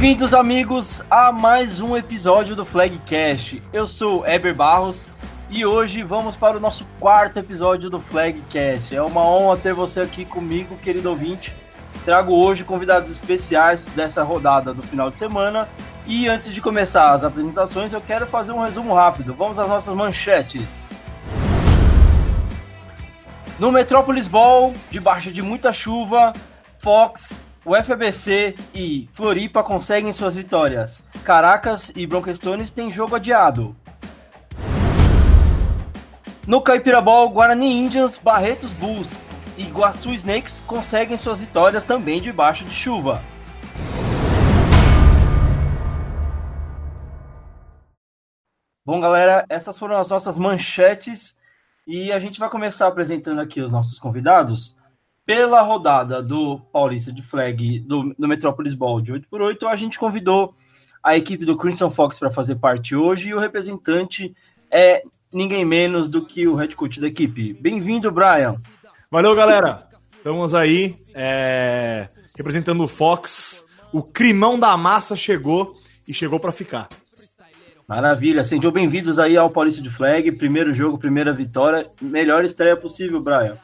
Bem-vindos, amigos, a mais um episódio do Flagcast. Eu sou Eber Barros e hoje vamos para o nosso quarto episódio do Flagcast. É uma honra ter você aqui comigo, querido ouvinte. Trago hoje convidados especiais dessa rodada do final de semana. E antes de começar as apresentações, eu quero fazer um resumo rápido. Vamos às nossas manchetes. No Metrópolis Ball, debaixo de muita chuva, Fox, o FABC e Floripa conseguem suas vitórias. Caracas e Bronquestones têm jogo adiado. No Caipira Ball, Guarani Indians, Barretos Bulls e Iguaçu Snakes conseguem suas vitórias também debaixo de chuva. Bom, galera, essas foram as nossas manchetes e a gente vai começar apresentando aqui os nossos convidados. Pela rodada do Paulista de Flag do, do Metrópolis Ball de 8x8, a gente convidou a equipe do Crimson Fox para fazer parte hoje e o representante é ninguém menos do que o head coach da equipe. Bem-vindo, Brian. Valeu, galera. Estamos aí é... representando o Fox. O crimão da massa chegou e chegou para ficar. Maravilha, sejam bem-vindos aí ao Paulista de Flag, primeiro jogo, primeira vitória, melhor estreia possível, Brian.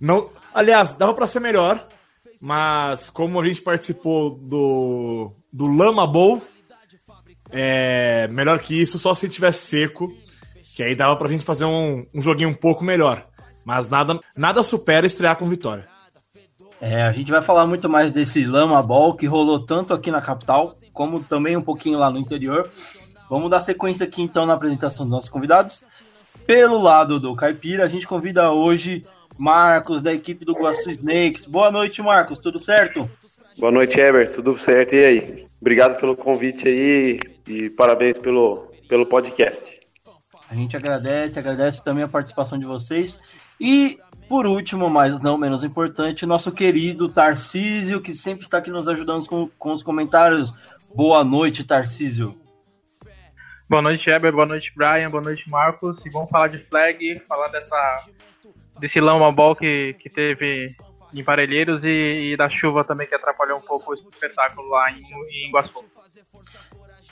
Não, aliás, dava para ser melhor, mas como a gente participou do, do Lama Bowl, é, melhor que isso só se tivesse seco, que aí dava pra gente fazer um, um joguinho um pouco melhor. Mas nada, nada supera estrear com vitória. É, a gente vai falar muito mais desse Lama Ball que rolou tanto aqui na capital, como também um pouquinho lá no interior. Vamos dar sequência aqui então na apresentação dos nossos convidados. Pelo lado do Caipira, a gente convida hoje Marcos, da equipe do Guaçu Snakes. Boa noite, Marcos, tudo certo? Boa noite, Ever, tudo certo? E aí? Obrigado pelo convite aí e parabéns pelo, pelo podcast. A gente agradece, agradece também a participação de vocês. E, por último, mas não menos importante, nosso querido Tarcísio, que sempre está aqui nos ajudando com, com os comentários. Boa noite, Tarcísio. Boa noite, Eber. Boa noite, Brian. Boa noite, Marcos. E vamos falar de flag, falar dessa desse lama ball que, que teve em Parelheiros e, e, da chuva também que atrapalhou um pouco o espetáculo lá em, em.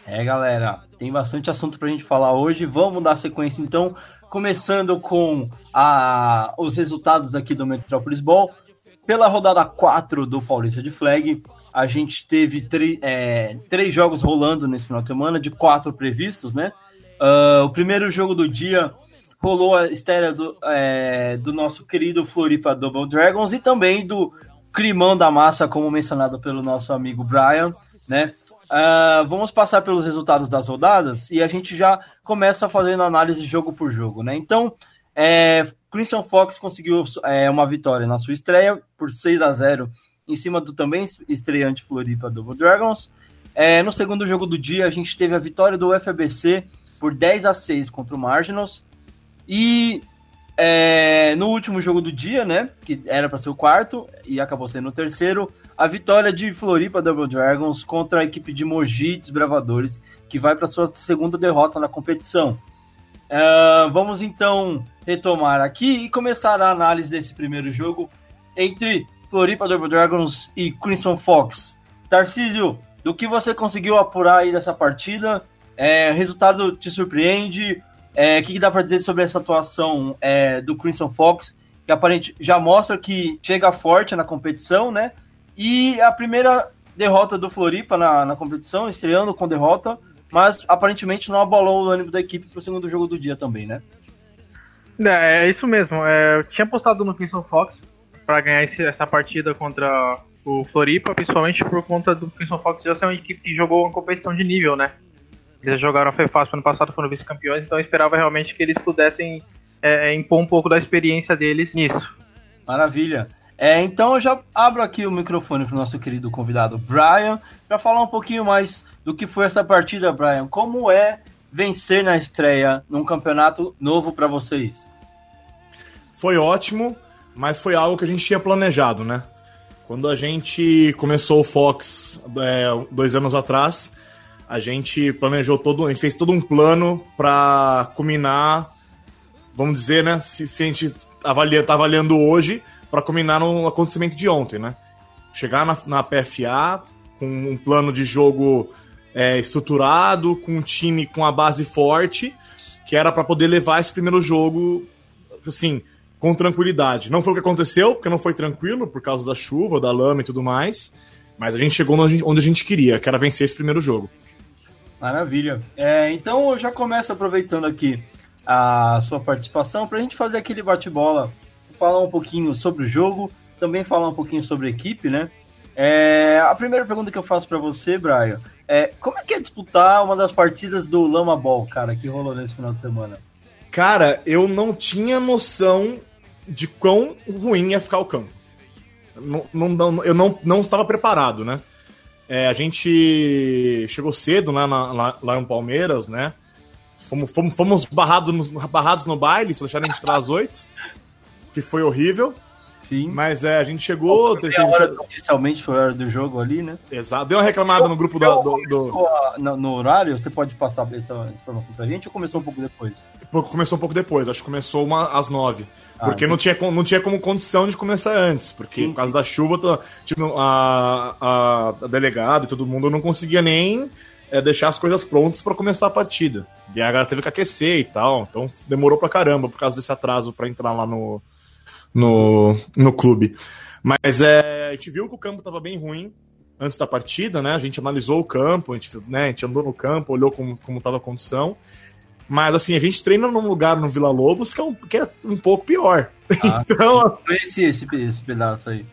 É, galera, tem bastante assunto pra gente falar hoje. Vamos dar sequência então, começando com a, os resultados aqui do Metrópolis Ball. Pela rodada 4 do Paulista de Flag, a gente teve é, três jogos rolando nesse final de semana, de quatro previstos, né? Uh, o primeiro jogo do dia rolou a estreia do, é, do nosso querido Floripa Double Dragons e também do Crimão da Massa, como mencionado pelo nosso amigo Brian, né? Uh, vamos passar pelos resultados das rodadas e a gente já começa fazendo análise jogo por jogo, né? Então, é, Crimson Fox conseguiu é, uma vitória na sua estreia por 6 a 0 em cima do também estreante Floripa Double Dragons. É, no segundo jogo do dia, a gente teve a vitória do FABC por 10 a 6 contra o Marginals. E é, no último jogo do dia, né, que era para ser o quarto e acabou sendo o terceiro, a vitória de Floripa Double Dragons contra a equipe de Mogi Desbravadores, que vai para sua segunda derrota na competição. Uh, vamos então retomar aqui e começar a análise desse primeiro jogo entre Floripa Double Dragons e Crimson Fox. Tarcísio, do que você conseguiu apurar aí dessa partida? É, resultado te surpreende? É, o que, que, dá para dizer sobre essa atuação é, do Crimson Fox? Que aparente já mostra que chega forte na competição, né? E a primeira derrota do Floripa na, na competição, estreando com derrota, mas aparentemente não abalou o ânimo da equipe para o segundo jogo do dia também, né? É, é isso mesmo. É, eu tinha apostado no Crimson Fox para ganhar esse, essa partida contra o Floripa, principalmente por conta do Crimson Fox já ser uma equipe que jogou uma competição de nível, né? Eles jogaram a FEFAS ano passado, foram vice-campeões, então eu esperava realmente que eles pudessem é, é, impor um pouco da experiência deles nisso. Maravilha. É, então eu já abro aqui o microfone para o nosso querido convidado Brian para falar um pouquinho mais do que foi essa partida, Brian. Como é vencer na estreia num campeonato novo para vocês? Foi ótimo mas foi algo que a gente tinha planejado, né? Quando a gente começou o Fox é, dois anos atrás, a gente planejou todo, a gente fez todo um plano para culminar, vamos dizer, né? Se, se a gente avalia, tá avaliando hoje, para culminar no acontecimento de ontem, né? Chegar na, na PFA, com um plano de jogo é, estruturado, com um time com a base forte, que era para poder levar esse primeiro jogo, assim, com tranquilidade. Não foi o que aconteceu, porque não foi tranquilo, por causa da chuva, da lama e tudo mais, mas a gente chegou onde a gente queria, que era vencer esse primeiro jogo. Maravilha. É, então eu já começo aproveitando aqui a sua participação para a gente fazer aquele bate-bola, falar um pouquinho sobre o jogo, também falar um pouquinho sobre a equipe, né? É, a primeira pergunta que eu faço para você, Brian, é como é que é disputar uma das partidas do Lama Ball, cara, que rolou nesse final de semana? Cara, eu não tinha noção de quão ruim ia ficar o campo. Não, não, eu não, não estava preparado, né? É, a gente chegou cedo né, na, lá, lá no Palmeiras, né? Fomos, fomos, fomos barrados, no, barrados no baile, só deixaram a gente entrar às oito, que foi horrível. Sim. Mas é, a gente chegou. Teve, hora, oficialmente foi a hora do jogo ali, né? Exato. Deu uma reclamada no grupo do. do. No, no, horário, você pode passar essa informação pra gente ou começou um pouco depois? Começou um pouco depois, acho que começou uma, às nove. Ah, porque não, tinha, não tinha como condição de começar antes. Porque sim, por causa sim. da chuva, tipo, a, a, a delegada e todo mundo não conseguia nem é, deixar as coisas prontas para começar a partida. E a galera teve que aquecer e tal. Então demorou pra caramba por causa desse atraso para entrar lá no, no, no clube. Mas é, a gente viu que o campo estava bem ruim antes da partida, né? A gente analisou o campo, a gente, né, a gente andou no campo, olhou como, como a condição. Mas assim, a gente treina num lugar no Vila Lobos que é um, que é um pouco pior. Ah, então. Conheci esse, esse pedaço aí.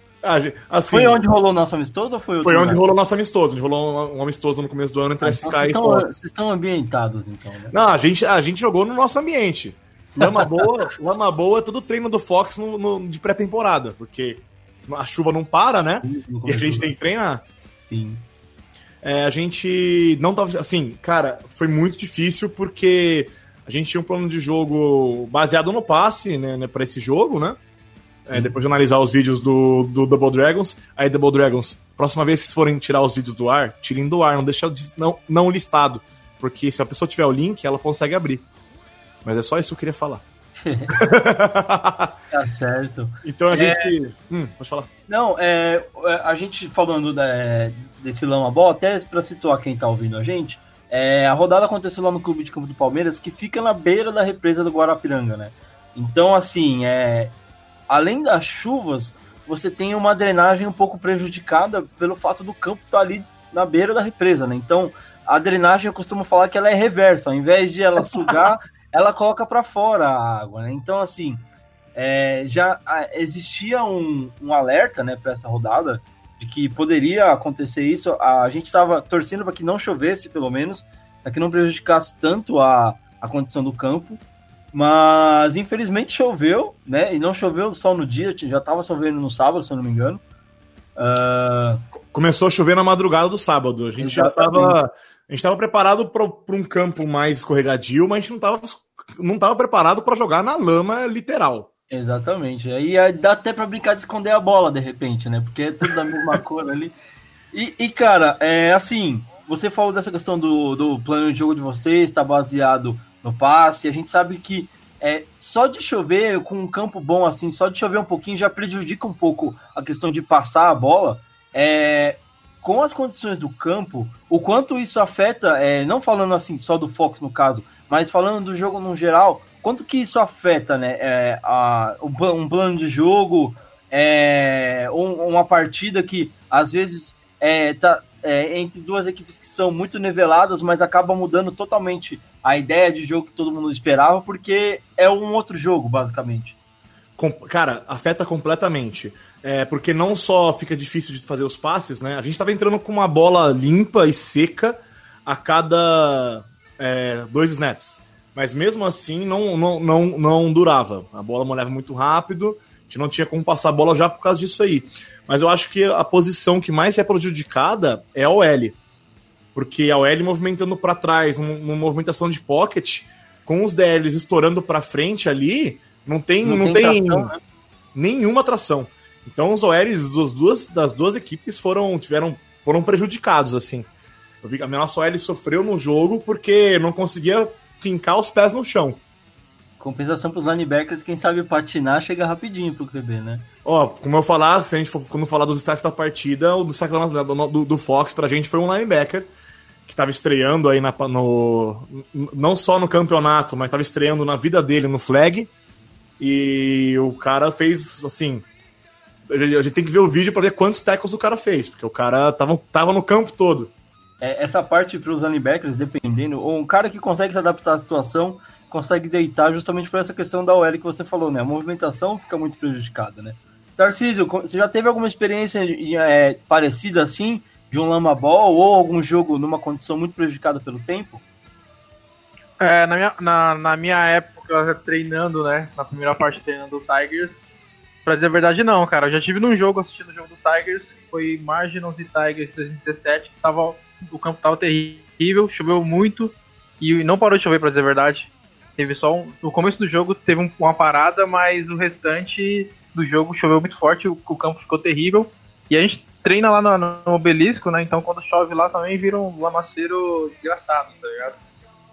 Assim, foi onde rolou o nosso amistoso ou foi Foi onde lugar? rolou o nosso amistoso. Onde rolou um amistoso no começo do ano entre ah, SK então e Fox. Vocês estão ambientados, então, né? Não, a gente, a gente jogou no nosso ambiente. Lama boa, lama boa é tudo treino do Fox no, no de pré-temporada, porque a chuva não para, né? e a gente tem que treinar. Sim. É, a gente não tava. Assim, cara, foi muito difícil porque a gente tinha um plano de jogo baseado no passe, né, né para esse jogo, né? É, depois de analisar os vídeos do, do Double Dragons. Aí, Double Dragons, próxima vez que vocês forem tirar os vídeos do ar, tirem do ar, não deixa não, não listado. Porque se a pessoa tiver o link, ela consegue abrir. Mas é só isso que eu queria falar. tá certo. Então a é... gente. Hum, pode falar. Não, é, é a gente falando da, desse Lama Ball, até para situar quem tá ouvindo a gente, é, a rodada aconteceu lá no Clube de Campo do Palmeiras, que fica na beira da represa do Guarapiranga, né? Então, assim, é, além das chuvas, você tem uma drenagem um pouco prejudicada pelo fato do campo estar tá ali na beira da represa, né? Então, a drenagem eu costumo falar que ela é reversa, ao invés de ela sugar, ela coloca para fora a água, né? Então, assim, é, já existia um, um alerta, né, para essa rodada de que poderia acontecer isso. A gente estava torcendo para que não chovesse, pelo menos, para que não prejudicasse tanto a, a condição do campo. Mas infelizmente choveu, né? E não choveu só no dia, já estava chovendo no sábado, se eu não me engano. Uh... Começou a chover na madrugada do sábado. A gente Exatamente. já estava a gente estava preparado para um campo mais escorregadio, mas a gente não estava não tava preparado para jogar na lama literal. Exatamente. Aí dá até para brincar de esconder a bola de repente, né? Porque é tudo da mesma cor ali. E, e, cara, é assim, você falou dessa questão do, do plano de jogo de vocês, está baseado no passe. A gente sabe que é, só de chover com um campo bom assim, só de chover um pouquinho já prejudica um pouco a questão de passar a bola. É, com as condições do campo, o quanto isso afeta, é, não falando assim só do Fox no caso, mas falando do jogo no geral, quanto que isso afeta, né, é, a, um plano de jogo, é, um, uma partida que às vezes é, tá, é, entre duas equipes que são muito niveladas, mas acaba mudando totalmente a ideia de jogo que todo mundo esperava, porque é um outro jogo, basicamente. Cara, afeta completamente. É, porque não só fica difícil de fazer os passes, né? A gente tava entrando com uma bola limpa e seca a cada é, dois snaps. Mas mesmo assim não, não, não, não durava. A bola molhava muito rápido, a gente não tinha como passar a bola já por causa disso aí. Mas eu acho que a posição que mais é prejudicada é a OL. Porque a OL movimentando para trás, uma movimentação de pocket, com os DLs estourando para frente ali, não tem, não, não tem, tração, né? nenhuma atração. Então os OLs das duas, das duas equipes foram, tiveram, foram prejudicados, assim. Eu vi que a nossa OL sofreu no jogo porque não conseguia fincar os pés no chão. Compensação para os linebackers, quem sabe patinar chega rapidinho pro QB, né? Ó, como eu falar, se a gente for quando falar dos destaques da partida, o destaque do, do, do Fox pra gente foi um linebacker que estava estreando aí na, no. Não só no campeonato, mas estava estreando na vida dele no flag. E o cara fez assim. A gente tem que ver o vídeo para ver quantos tackles o cara fez, porque o cara tava, tava no campo todo. É, essa parte para os linebackers, dependendo, ou um cara que consegue se adaptar à situação, consegue deitar justamente por essa questão da OL que você falou, né? A movimentação fica muito prejudicada, né? Tarcísio, você já teve alguma experiência é, parecida assim, de um lama ball ou algum jogo numa condição muito prejudicada pelo tempo? É, na, minha, na, na minha época treinando, né? Na primeira parte treinando o Tigers, pra dizer a verdade, não, cara. Eu já tive num jogo assistindo o jogo do Tigers, que foi Marginals e Tigers 2017, que tava, o campo tava terrível, choveu muito e não parou de chover, pra dizer a verdade. Teve só um, no começo do jogo teve um, uma parada, mas o restante do jogo choveu muito forte, o, o, campo ficou terrível. E a gente treina lá no, no, obelisco, né? Então quando chove lá também vira um lamaceiro desgraçado, tá ligado?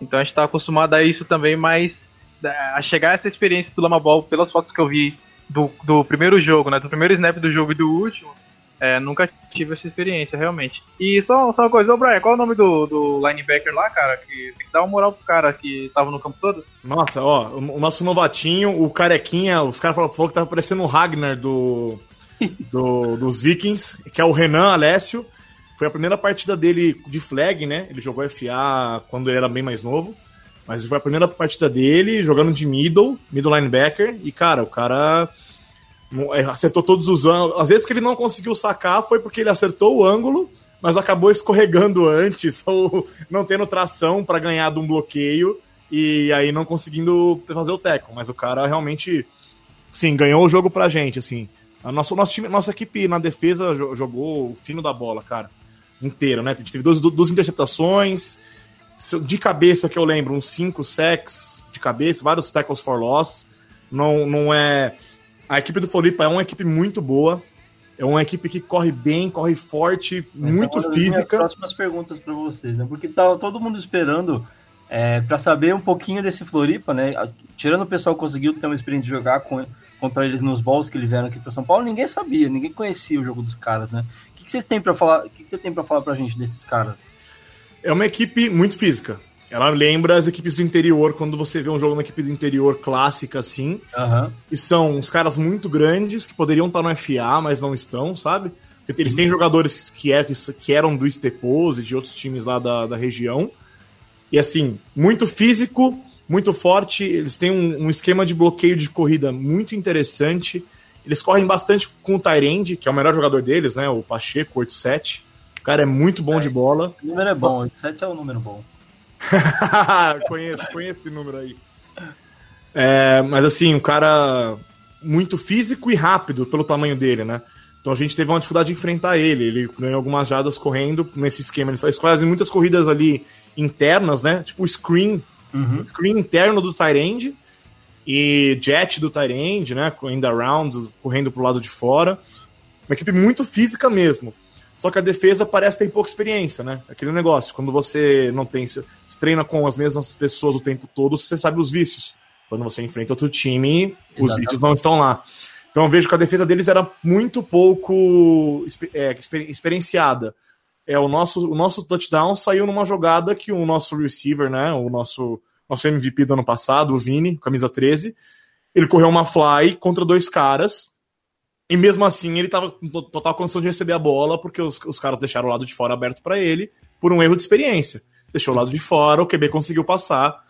Então a gente tá acostumado a isso também, mas é, a chegar a essa experiência do Lama Ball, pelas fotos que eu vi do, do primeiro jogo, né? Do primeiro snap do jogo e do último, é, nunca tive essa experiência, realmente. E só, só uma coisa, ô Brian, qual é o nome do, do linebacker lá, cara? Que tem que dar uma moral pro cara que tava no campo todo. Nossa, ó, o, nosso novatinho, o carequinha, os caras falaram que tava parecendo o Ragnar do, do, dos Vikings, que é o Renan Alessio. Foi a primeira partida dele de flag, né? Ele jogou FA quando ele era bem mais novo. Mas foi a primeira partida dele jogando de middle, middle linebacker. E, cara, o cara acertou todos os ângulos. Às vezes que ele não conseguiu sacar foi porque ele acertou o ângulo, mas acabou escorregando antes ou não tendo tração para ganhar de um bloqueio e aí não conseguindo fazer o teco. Mas o cara realmente, sim, ganhou o jogo pra gente, assim. A nosso, nosso time, nossa equipe na defesa jogou o fino da bola, cara, inteiro, né? A gente teve duas, duas interceptações, de cabeça que eu lembro, uns 5 sacks de cabeça, vários tackles for loss. Não, não é a equipe do Floripa é uma equipe muito boa. É uma equipe que corre bem, corre forte, Mas muito é física. próximas perguntas para vocês, né? Porque tá todo mundo esperando é, para saber um pouquinho desse Floripa, né? Tirando o pessoal que conseguiu ter uma experiência de jogar com, contra eles nos balls que eles vieram aqui para São Paulo, ninguém sabia, ninguém conhecia o jogo dos caras, né? O que, que vocês têm para falar? O que, que você tem para falar pra gente desses caras? É uma equipe muito física. Ela lembra as equipes do interior, quando você vê um jogo na equipe do interior clássica, assim. Uhum. E são uns caras muito grandes que poderiam estar no FA, mas não estão, sabe? Porque eles têm uhum. jogadores que, é, que eram do Estepose e de outros times lá da, da região. E assim, muito físico, muito forte. Eles têm um, um esquema de bloqueio de corrida muito interessante. Eles correm bastante com o Tyrande, que é o melhor jogador deles, né? O Pacheco, 8-7. O cara é muito bom é, de bola. O número é bom, 8-7 é um número bom. conheço, conheço esse número aí. É, mas assim, um cara muito físico e rápido pelo tamanho dele, né? Então a gente teve uma dificuldade de enfrentar ele. Ele ganhou algumas jadas correndo nesse esquema. Ele faz quase muitas corridas ali internas, né? Tipo screen, uhum. screen interno do Tyrande e jet do Tyrande, né? Ainda around, correndo pro lado de fora. Uma equipe muito física mesmo. Só que a defesa parece ter pouca experiência, né? Aquele negócio, quando você não tem. Se treina com as mesmas pessoas o tempo todo, você sabe os vícios. Quando você enfrenta outro time, Exatamente. os vícios não estão lá. Então eu vejo que a defesa deles era muito pouco é, experienciada. É, o, nosso, o nosso touchdown saiu numa jogada que o nosso receiver, né? O nosso, nosso MVP do ano passado, o Vini, camisa 13, ele correu uma fly contra dois caras e mesmo assim, ele tava com total condição de receber a bola, porque os, os caras deixaram o lado de fora aberto para ele, por um erro de experiência. Deixou o lado de fora, o QB conseguiu passar.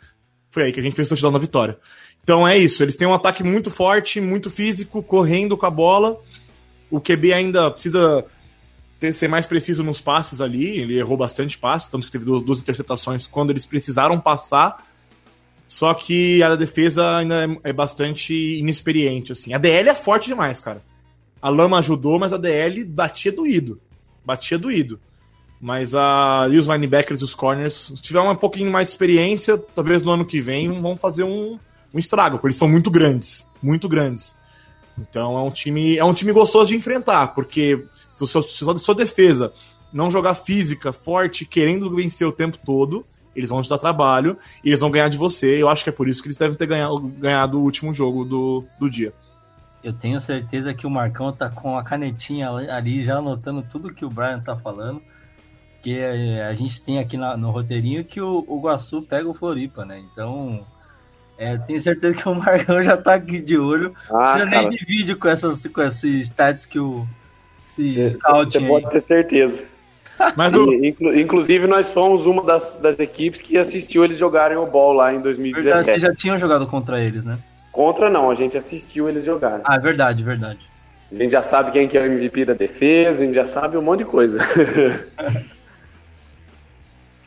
Foi aí que a gente fez o touchdown na vitória. Então é isso, eles têm um ataque muito forte, muito físico, correndo com a bola. O QB ainda precisa ter, ser mais preciso nos passes ali. Ele errou bastante passes, tanto que teve duas, interceptações quando eles precisaram passar. Só que a defesa ainda é, é bastante inexperiente, assim. A DL é forte demais, cara. A Lama ajudou, mas a DL batia doído. Batia doído. Mas a, e os linebackers e os corners, se tiver um pouquinho mais de experiência, talvez no ano que vem vão fazer um, um estrago, porque eles são muito grandes. Muito grandes. Então é um time, é um time gostoso de enfrentar, porque se, se, se a sua defesa não jogar física, forte, querendo vencer o tempo todo, eles vão te dar trabalho e eles vão ganhar de você. Eu acho que é por isso que eles devem ter ganhado, ganhado o último jogo do, do dia. Eu tenho certeza que o Marcão tá com a canetinha ali já anotando tudo que o Brian tá falando. Que a gente tem aqui no roteirinho que o, o Guaçu pega o Floripa, né? Então, é, tenho certeza que o Marcão já tá aqui de olho. Ah, Precisa nem de vídeo com, essas, com esses stats que o. Esse Você pode ter certeza. Mas do... Inclusive, nós somos uma das, das equipes que assistiu eles jogarem o ball lá em 2017. Vocês já tinham jogado contra eles, né? Contra não, a gente assistiu eles jogarem. Ah, é verdade, verdade. A gente já sabe quem que é o MVP da defesa, a gente já sabe um monte de coisa.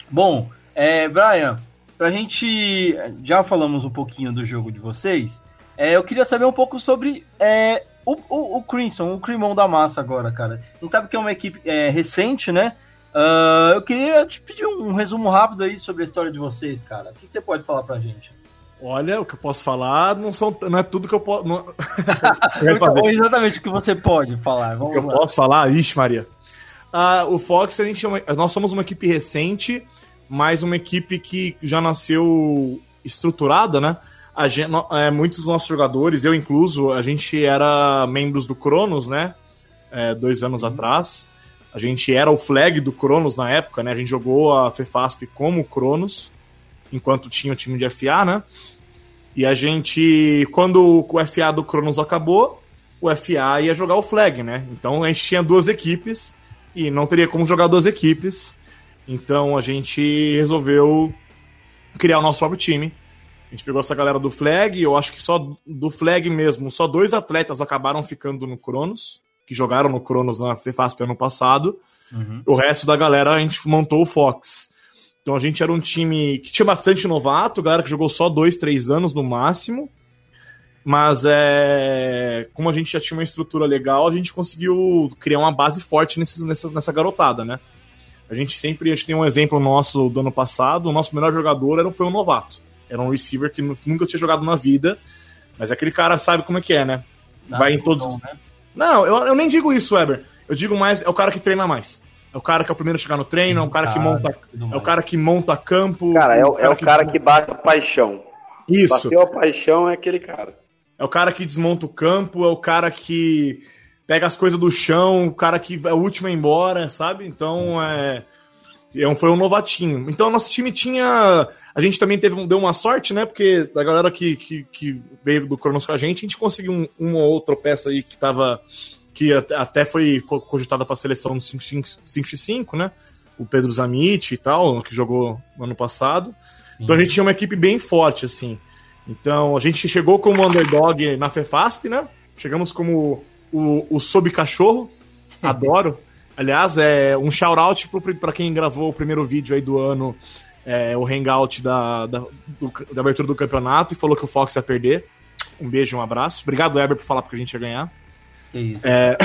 Bom, é, Brian, pra gente. Já falamos um pouquinho do jogo de vocês. É, eu queria saber um pouco sobre é, o, o, o, Crimson, o Crimão da Massa agora, cara. A gente sabe que é uma equipe é, recente, né? Uh, eu queria te pedir um, um, resumo rápido aí sobre a história de vocês, cara. O que, que você pode falar pra gente? Olha, o que eu posso falar não, são, não é tudo que eu posso. Não... eu Exatamente o que você pode falar. Vamos o que lá. eu posso falar? Ixi, Maria. Ah, o Fox, a gente nós somos uma equipe recente, mas uma equipe que já nasceu estruturada, né? Gente, é, muitos dos nossos jogadores, eu incluso, a gente era membros do Cronos, né? É, dois anos uhum. atrás. A gente era o flag do Cronos na época, né? A gente jogou a FEFASP como Cronos, enquanto tinha o time de FA, né? E a gente, quando o FA do Cronos acabou, o FA ia jogar o flag, né? Então a gente tinha duas equipes e não teria como jogar duas equipes. Então a gente resolveu criar o nosso próprio time a gente pegou essa galera do Flag, eu acho que só do Flag mesmo, só dois atletas acabaram ficando no Cronos, que jogaram no Cronos na FEFASP ano passado. Uhum. O resto da galera a gente montou o Fox. Então a gente era um time que tinha bastante novato, galera que jogou só dois, três anos no máximo. Mas é, como a gente já tinha uma estrutura legal, a gente conseguiu criar uma base forte nessa, nessa, nessa garotada, né? A gente sempre, a gente tem um exemplo nosso do ano passado, o nosso melhor jogador era, foi um novato. Era um receiver que nunca tinha jogado na vida. Mas aquele cara sabe como é que é, né? Vai em todos. Bom, né? Não, eu, eu nem digo isso, Weber. Eu digo mais, é o cara que treina mais. É o cara que é o primeiro a chegar no treino, é o cara, que monta. É o cara que monta campo. Cara, é o, é o cara, que, que bate a paixão. Isso. Bateu a paixão é aquele cara. É o cara que desmonta o campo, é o cara que pega as coisas do chão, o cara que é o último a ir embora, sabe? Então é. É foi um novatinho. Então, nosso time tinha. A gente também teve, deu uma sorte, né? Porque a galera que, que, que veio do Cronos com a gente, a gente conseguiu um, uma ou outra peça aí que tava. Que até foi cogitada para a seleção no 5x5, né? O Pedro Zamit e tal, que jogou no ano passado. Então a gente tinha uma equipe bem forte, assim. Então a gente chegou como underdog na FEFASP, né? Chegamos como o, o Sob Cachorro. Adoro. Aliás, é um shout-out para quem gravou o primeiro vídeo aí do ano, é, o hangout da, da, do, da, abertura do campeonato e falou que o Fox ia perder. Um beijo, um abraço. Obrigado, Eber, por falar porque a gente ia ganhar. Que isso. É...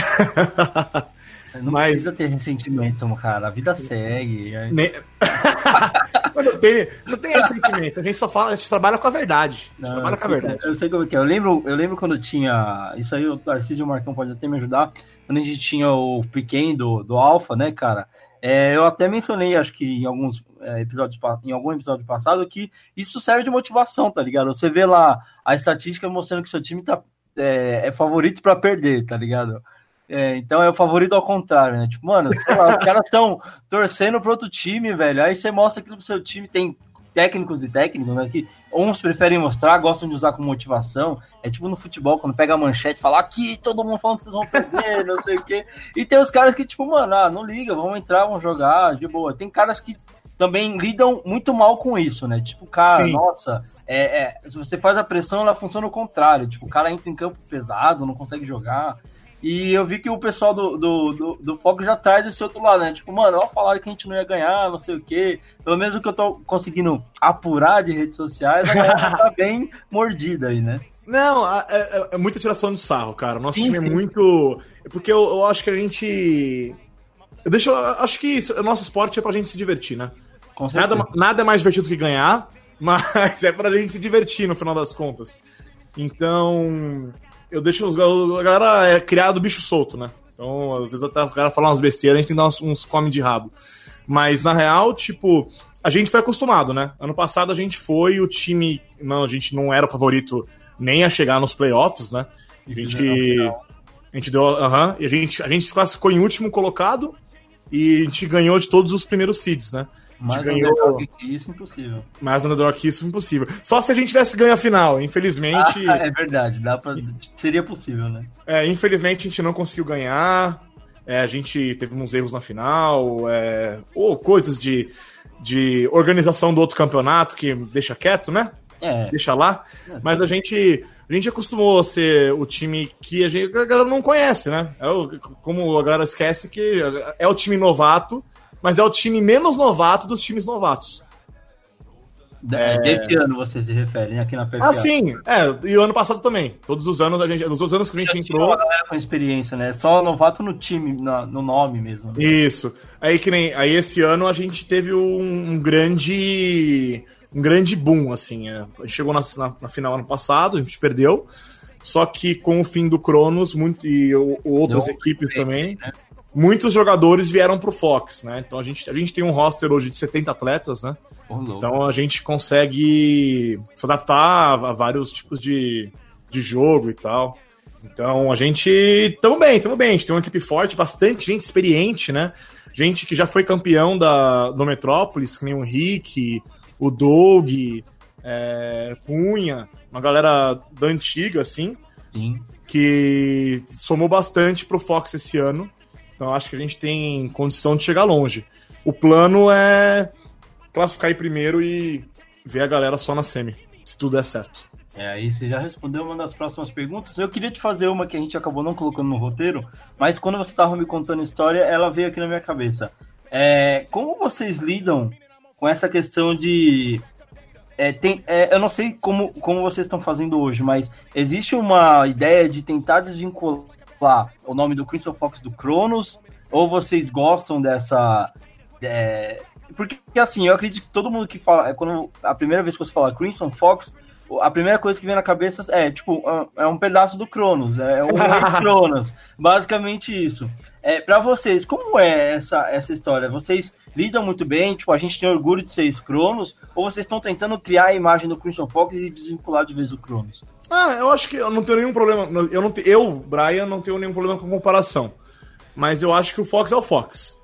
Não Mas... precisa ter ressentimento, cara. A vida segue. Nem... não, tem, não tem ressentimento. A gente só fala, a gente trabalha com a verdade. A gente não, trabalha com a verdade. Eu sei como é que é. Eu lembro, eu lembro quando tinha. Isso aí o Tarcísio e o Marcão podem até me ajudar quando a gente tinha o pequeno do, do Alpha, né, cara? É, eu até mencionei, acho que em alguns é, episódios, em algum episódio passado, que isso serve de motivação, tá ligado? Você vê lá a estatística mostrando que seu time tá, é, é favorito para perder, tá ligado? É, então é o favorito ao contrário, né? Tipo, mano, lá, os caras estão torcendo pro outro time, velho. Aí você mostra que o seu time tem técnicos e técnicos, né? Que uns preferem mostrar, gostam de usar como motivação. É tipo no futebol, quando pega a manchete, fala aqui, todo mundo falando que vocês vão perder, não sei o quê. E tem os caras que, tipo, mano, ah, não liga, vamos entrar, vamos jogar, de boa. Tem caras que também lidam muito mal com isso, né? Tipo, cara, Sim. nossa, é, é, se você faz a pressão, ela funciona o contrário. Tipo, o cara entra em campo pesado, não consegue jogar. E eu vi que o pessoal do, do, do, do Foco já traz esse outro lado, né? Tipo, mano, ó, falaram que a gente não ia ganhar, não sei o quê. Pelo menos o que eu tô conseguindo apurar de redes sociais, a galera tá bem mordida aí, né? Não, é, é, é, muita tiração de sarro, cara. Nosso sim, time é sim. é muito. Porque eu, eu, acho que a gente. Eu deixo, eu acho que o nosso esporte é pra gente se divertir, né? Nada, nada é mais divertido que ganhar, mas é pra gente se divertir no final das contas. Então, eu deixo os, a galera é criado bicho solto, né? Então, às vezes até o cara fala umas besteiras, a gente tem que dar uns, uns come de rabo. Mas na real, tipo, a gente foi acostumado, né? Ano passado a gente foi o time. Não, a gente não era o favorito nem a chegar nos playoffs, né? A gente, a gente deu, aham, uh -huh, e a gente, a gente se classificou em último colocado e a gente ganhou de todos os primeiros seeds, né? Mais ganhou... underdog que isso, impossível. Mais underdog que isso, impossível. Só se a gente tivesse ganho a final, infelizmente. Ah, é verdade, dá pra... seria possível, né? É, infelizmente a gente não conseguiu ganhar. É, a gente teve uns erros na final, é... ou coisas de, de organização do outro campeonato que deixa quieto, né? É. Deixa lá. É. Mas a gente. A gente acostumou a ser o time que a, gente, a galera não conhece, né? É o, como a galera esquece que é o time novato mas é o time menos novato dos times novatos. É... Desse ano você se refere, né, aqui na PFA. Ah, sim. É, e o ano passado também. Todos os anos a gente, os outros anos que a gente entrou. Uma galera com experiência, né? Só novato no time, no, no nome mesmo. Né? Isso. Aí que nem, aí esse ano a gente teve um, um grande, um grande boom, assim. É. A gente chegou na, na, na, final ano passado, a gente perdeu. Só que com o fim do Cronos, muito e o, outras Não, equipes também. Né? Muitos jogadores vieram pro Fox, né? Então a gente, a gente tem um roster hoje de 70 atletas, né? Oh, então a gente consegue se adaptar a vários tipos de, de jogo e tal. Então a gente. Tamo bem, tamo bem. A gente tem uma equipe forte, bastante gente experiente, né? Gente que já foi campeão da, do Metrópolis, que nem o Rick, o Doug, é, Punha, uma galera da antiga, assim. Sim. Que somou bastante pro Fox esse ano. Então acho que a gente tem condição de chegar longe. O plano é classificar em primeiro e ver a galera só na semi, se tudo der certo. É, aí você já respondeu uma das próximas perguntas. Eu queria te fazer uma que a gente acabou não colocando no roteiro, mas quando você estava me contando a história, ela veio aqui na minha cabeça. É, como vocês lidam com essa questão de. É, tem, é, eu não sei como, como vocês estão fazendo hoje, mas existe uma ideia de tentar desvincular lá o nome do Crimson Fox do Cronos? Ou vocês gostam dessa. É... Porque assim, eu acredito que todo mundo que fala. É quando a primeira vez que você fala Crimson Fox, a primeira coisa que vem na cabeça é, tipo, é um pedaço do Cronos, é um Cronos. Basicamente isso. É, para vocês, como é essa, essa história? Vocês lidam muito bem? Tipo, a gente tem orgulho de ser Cronos? Ou vocês estão tentando criar a imagem do Crimson Fox e desvincular de vez o Cronos? Ah, eu acho que eu não tenho nenhum problema. Eu, não, eu, Brian, não tenho nenhum problema com comparação. Mas eu acho que o Fox é o Fox.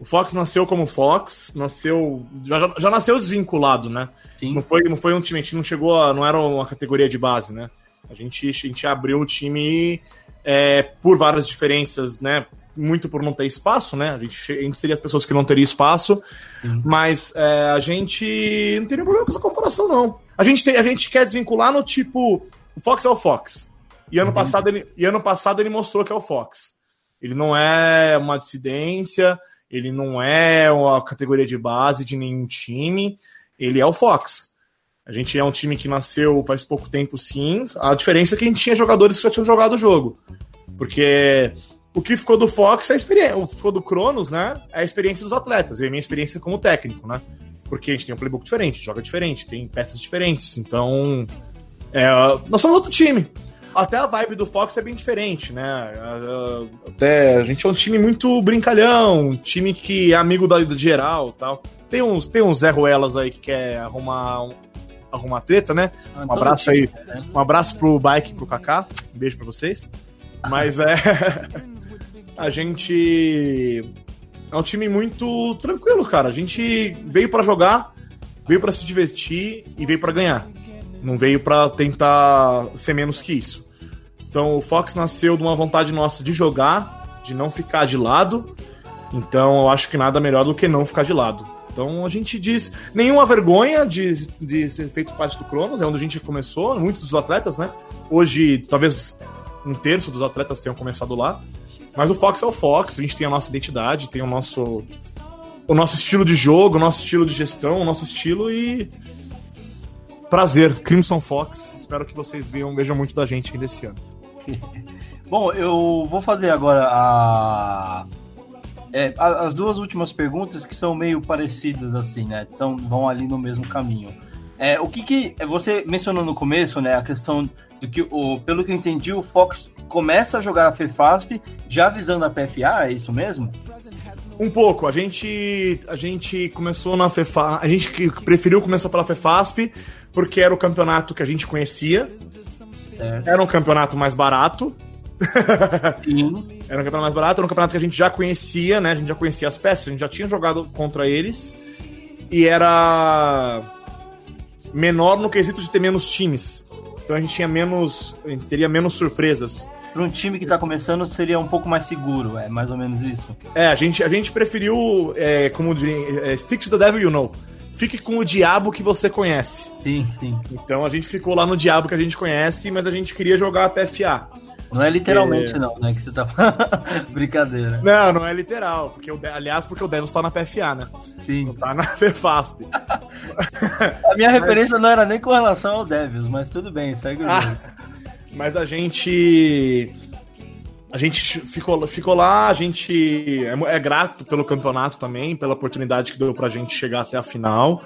O Fox nasceu como Fox, nasceu. Já, já nasceu desvinculado, né? Sim. Não foi, não foi um time, a gente não chegou a. não era uma categoria de base, né? A gente, a gente abriu o time é, por várias diferenças, né? Muito por não ter espaço, né? A gente, a gente seria as pessoas que não teriam espaço, uhum. mas é, a gente não teria problema com essa comparação, não. A gente, tem, a gente quer desvincular no tipo o Fox é o Fox. E ano, uhum. passado ele, e ano passado ele mostrou que é o Fox. Ele não é uma dissidência, ele não é uma categoria de base de nenhum time, ele é o Fox. A gente é um time que nasceu faz pouco tempo, sim. A diferença é que a gente tinha jogadores que já tinham jogado o jogo. Porque o que ficou do Fox é a experiência. O que ficou do Cronos, né? É a experiência dos atletas. E a minha experiência como técnico, né? Porque a gente tem um playbook diferente, joga diferente, tem peças diferentes. Então, é, nós somos outro time. Até a vibe do Fox é bem diferente, né? Até a gente é um time muito brincalhão, um time que é amigo da, do geral tal. Tem uns, tem uns Zé Ruelas aí que quer arrumar, arrumar treta, né? Ah, um abraço aí. Né? Um abraço pro Bike e pro Kaká. Um beijo pra vocês. Mas é. a gente. É um time muito tranquilo, cara. A gente veio para jogar, veio para se divertir e veio para ganhar. Não veio para tentar ser menos que isso. Então o Fox nasceu de uma vontade nossa de jogar, de não ficar de lado. Então eu acho que nada melhor do que não ficar de lado. Então a gente diz, nenhuma vergonha de, de ser feito parte do Cronos, é onde a gente começou, muitos dos atletas, né? Hoje, talvez um terço dos atletas tenham começado lá. Mas o Fox é o Fox, a gente tem a nossa identidade, tem o nosso o nosso estilo de jogo, o nosso estilo de gestão, o nosso estilo e Prazer, Crimson Fox. Espero que vocês vejam, vejam muito da gente ainda esse ano. Bom, eu vou fazer agora a... É, as duas últimas perguntas que são meio parecidas assim, né? São, vão ali no mesmo caminho. É, o que que você mencionou no começo, né? A questão do que, o, pelo que eu entendi, o Fox começa a jogar a FEFASP já visando a PFA, é isso mesmo? Um pouco. A gente, a gente começou na FEFASP. A gente preferiu começar pela FEFASP porque era o campeonato que a gente conhecia. Certo. Era um campeonato mais barato. Sim. era um campeonato mais barato, era um campeonato que a gente já conhecia, né? A gente já conhecia as peças, a gente já tinha jogado contra eles. E era menor no quesito de ter menos times. Então a gente tinha menos. A gente teria menos surpresas. Para um time que está começando seria um pouco mais seguro, é mais ou menos isso. É, a gente, a gente preferiu, é, como de, é, stick to the devil you know. Fique com o diabo que você conhece. Sim, sim. Então a gente ficou lá no diabo que a gente conhece, mas a gente queria jogar a PFA. Não é literalmente, é... não, né? Que você tá Brincadeira. Não, não é literal. Porque o, aliás, porque o Devils tá na PFA, né? Sim. Não tá na FEFASP. a minha referência mas... não era nem com relação ao Devils, mas tudo bem, segue o ah, Mas a gente. A gente ficou, ficou lá, a gente é, é, grato pelo campeonato também, pela oportunidade que deu pra gente chegar até a final.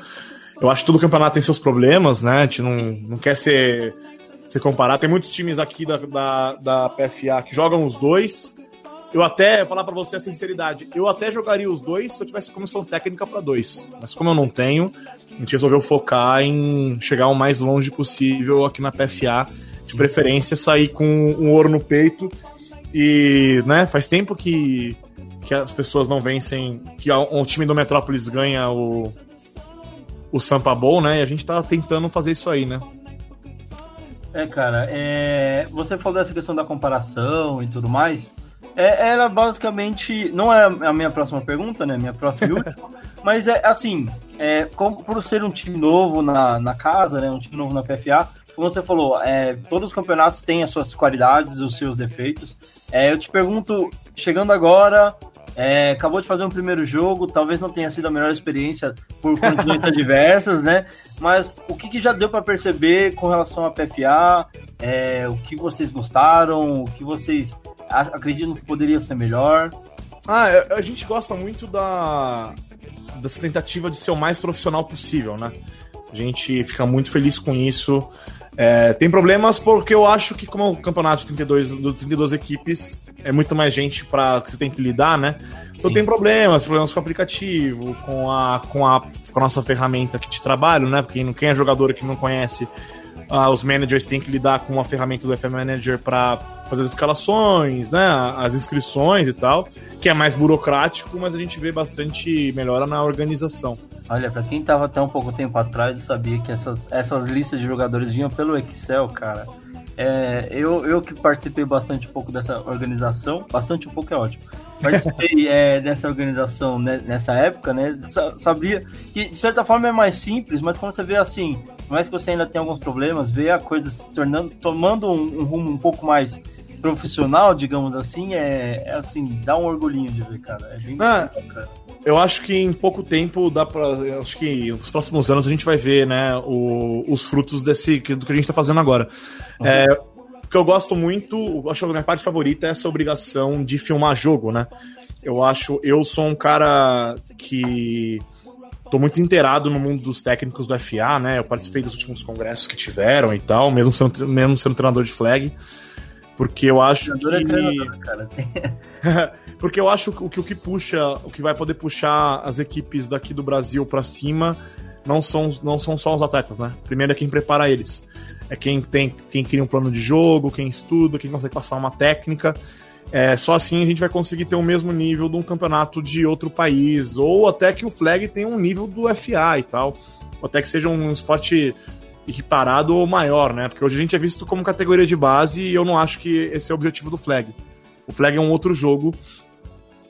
Eu acho que todo campeonato tem seus problemas, né? A gente não, não quer ser se comparar. Tem muitos times aqui da, da, da PFA que jogam os dois. Eu até, falar para você a sinceridade, eu até jogaria os dois se eu tivesse comissão técnica para dois. Mas como eu não tenho, a gente resolveu focar em chegar o mais longe possível aqui na PFA. De preferência, sair com um ouro no peito. E, né, faz tempo que, que as pessoas não vencem, que o time do Metrópolis ganha o, o Sampa Bowl, né? E a gente tá tentando fazer isso aí, né? É, cara, é... você falou dessa questão da comparação e tudo mais. É, era basicamente. Não é a minha próxima pergunta, né? Minha próxima e última. mas é assim: é, como, por ser um time novo na, na casa, né? Um time novo na PFA, como você falou, é, todos os campeonatos têm as suas qualidades, os seus defeitos. É, eu te pergunto, chegando agora, é, acabou de fazer um primeiro jogo, talvez não tenha sido a melhor experiência por condições adversas, né? Mas o que, que já deu para perceber com relação à PFA? É, o que vocês gostaram? O que vocês acreditam que poderia ser melhor? Ah, é, a gente gosta muito da dessa tentativa de ser o mais profissional possível, né? A gente fica muito feliz com isso. É, tem problemas porque eu acho que, como é o campeonato de 32, do 32 equipes, é muito mais gente para que você tem que lidar, né? Então Sim. tem problemas, problemas com o aplicativo, com a, com a, com a nossa ferramenta aqui de trabalho, né? Porque quem é jogador que não conhece, uh, os managers têm que lidar com a ferramenta do FM Manager para fazer as escalações, né? As inscrições e tal, que é mais burocrático, mas a gente vê bastante melhora na organização. Olha, para quem tava até um pouco tempo atrás, sabia que essas, essas listas de jogadores vinham pelo Excel, cara. É, eu, eu que participei bastante um pouco dessa organização, bastante um pouco é ótimo. Participei é, dessa organização nessa época, né? Sabia que de certa forma é mais simples, mas quando você vê assim, mais que você ainda tem alguns problemas, vê a coisa se tornando, tomando um, um rumo um pouco mais profissional, digamos assim, é, é, assim, dá um orgulhinho de ver, cara. É bem ah, bacana. Eu acho que em pouco tempo dá para, acho que nos próximos anos a gente vai ver, né, o, os frutos desse do que a gente tá fazendo agora. Uhum. É, que eu gosto muito, acho que a minha parte favorita é essa obrigação de filmar jogo, né? Eu acho, eu sou um cara que tô muito inteirado no mundo dos técnicos do FA, né? Eu participei dos últimos congressos que tiveram e tal, mesmo sendo, mesmo sendo treinador de flag. Porque eu acho que. É porque eu acho que o que puxa, o que vai poder puxar as equipes daqui do Brasil para cima não são, não são só os atletas, né? Primeiro é quem prepara eles. É quem tem, quem cria um plano de jogo, quem estuda, quem consegue passar uma técnica. É, só assim a gente vai conseguir ter o mesmo nível de um campeonato de outro país, ou até que o flag tenha um nível do FA e tal, ou até que seja um esporte equiparado ou maior, né? Porque hoje a gente é visto como categoria de base e eu não acho que esse é o objetivo do Flag. O Flag é um outro jogo,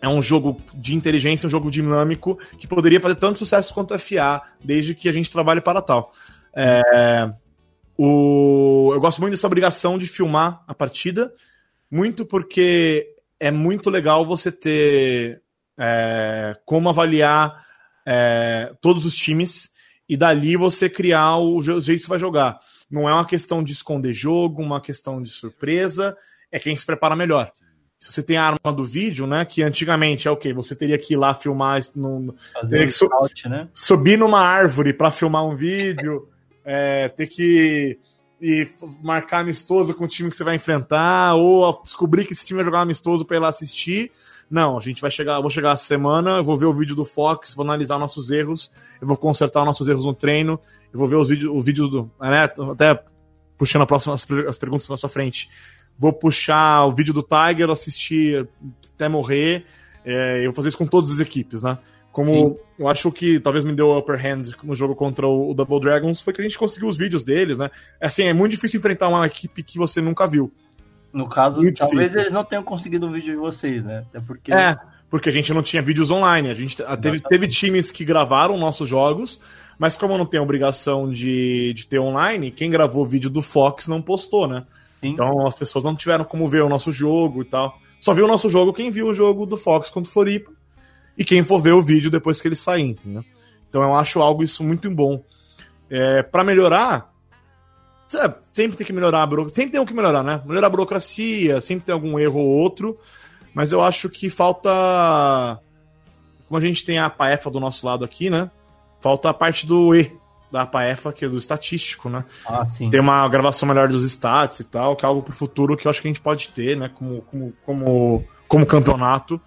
é um jogo de inteligência, um jogo dinâmico que poderia fazer tanto sucesso quanto o FA, desde que a gente trabalhe para tal. É, o, eu gosto muito dessa obrigação de filmar a partida, muito porque é muito legal você ter é, como avaliar é, todos os times e dali você criar o jeito que você vai jogar. Não é uma questão de esconder jogo, uma questão de surpresa, é quem se prepara melhor. Se você tem a arma do vídeo, né? Que antigamente é o okay, Você teria que ir lá filmar. No, teria que né? subir numa árvore para filmar um vídeo, é, ter que ir marcar amistoso com o time que você vai enfrentar, ou descobrir que esse time vai jogar amistoso para ir lá assistir. Não, a gente vai chegar, vou chegar a semana, eu vou ver o vídeo do Fox, vou analisar nossos erros, eu vou consertar nossos erros no treino, eu vou ver os vídeos, os vídeos do. Né, até puxando a próxima, as, as perguntas na sua frente. Vou puxar o vídeo do Tiger, assistir até morrer. É, eu vou fazer isso com todas as equipes, né? Como Sim. eu acho que talvez me deu upper hand no jogo contra o, Double Dragons foi que a gente conseguiu os vídeos deles, né? É assim, é muito difícil enfrentar uma equipe que você nunca viu. No caso, muito talvez difícil. eles não tenham conseguido o vídeo de vocês, né? Até porque... É, porque a gente não tinha vídeos online. A gente teve, teve times que gravaram nossos jogos, mas como não tem obrigação de, de ter online, quem gravou o vídeo do Fox não postou, né? Sim. Então as pessoas não tiveram como ver o nosso jogo e tal. Só viu o nosso jogo quem viu o jogo do Fox contra o Floripa e quem for ver o vídeo depois que ele sair, entendeu? Então eu acho algo isso muito bom. É, para melhorar, sempre tem que melhorar a burocracia, sempre tem o que melhorar, né? Melhorar a burocracia, sempre tem algum erro ou outro, mas eu acho que falta. Como a gente tem a PAEFA do nosso lado aqui, né? Falta a parte do E da PAEFA, que é do estatístico, né? Ah, sim. Tem uma gravação melhor dos stats e tal, que é algo pro futuro que eu acho que a gente pode ter, né? Como, como, como, como campeonato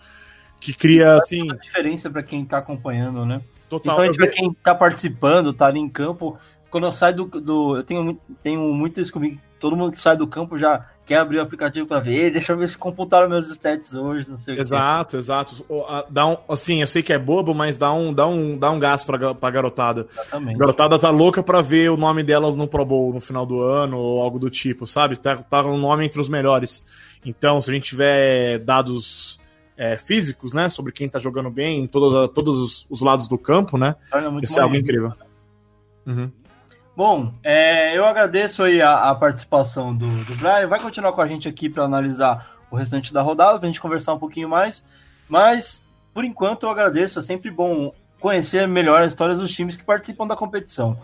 que cria assim. Uma diferença para quem tá acompanhando, né? Total. Então, pra quem tá participando, tá ali em campo. Quando eu saio do. do eu tenho, tenho muito isso comigo. Todo mundo que sai do campo já quer abrir o aplicativo para ver, deixa eu ver se computaram meus stats hoje, não sei exato, que. Exato, Dá um, assim, eu sei que é bobo, mas dá um, dá um, dá um gás pra, pra garotada. Exatamente. A garotada tá louca pra ver o nome dela no Pro Bowl no final do ano ou algo do tipo, sabe? Tá, tá um nome entre os melhores. Então, se a gente tiver dados é, físicos, né? Sobre quem tá jogando bem em todos, todos os, os lados do campo, né? Isso é algo incrível. Uhum. Bom, é, eu agradeço aí a, a participação do, do Brian. Vai continuar com a gente aqui para analisar o restante da rodada, para a gente conversar um pouquinho mais. Mas, por enquanto, eu agradeço. É sempre bom conhecer melhor as histórias dos times que participam da competição.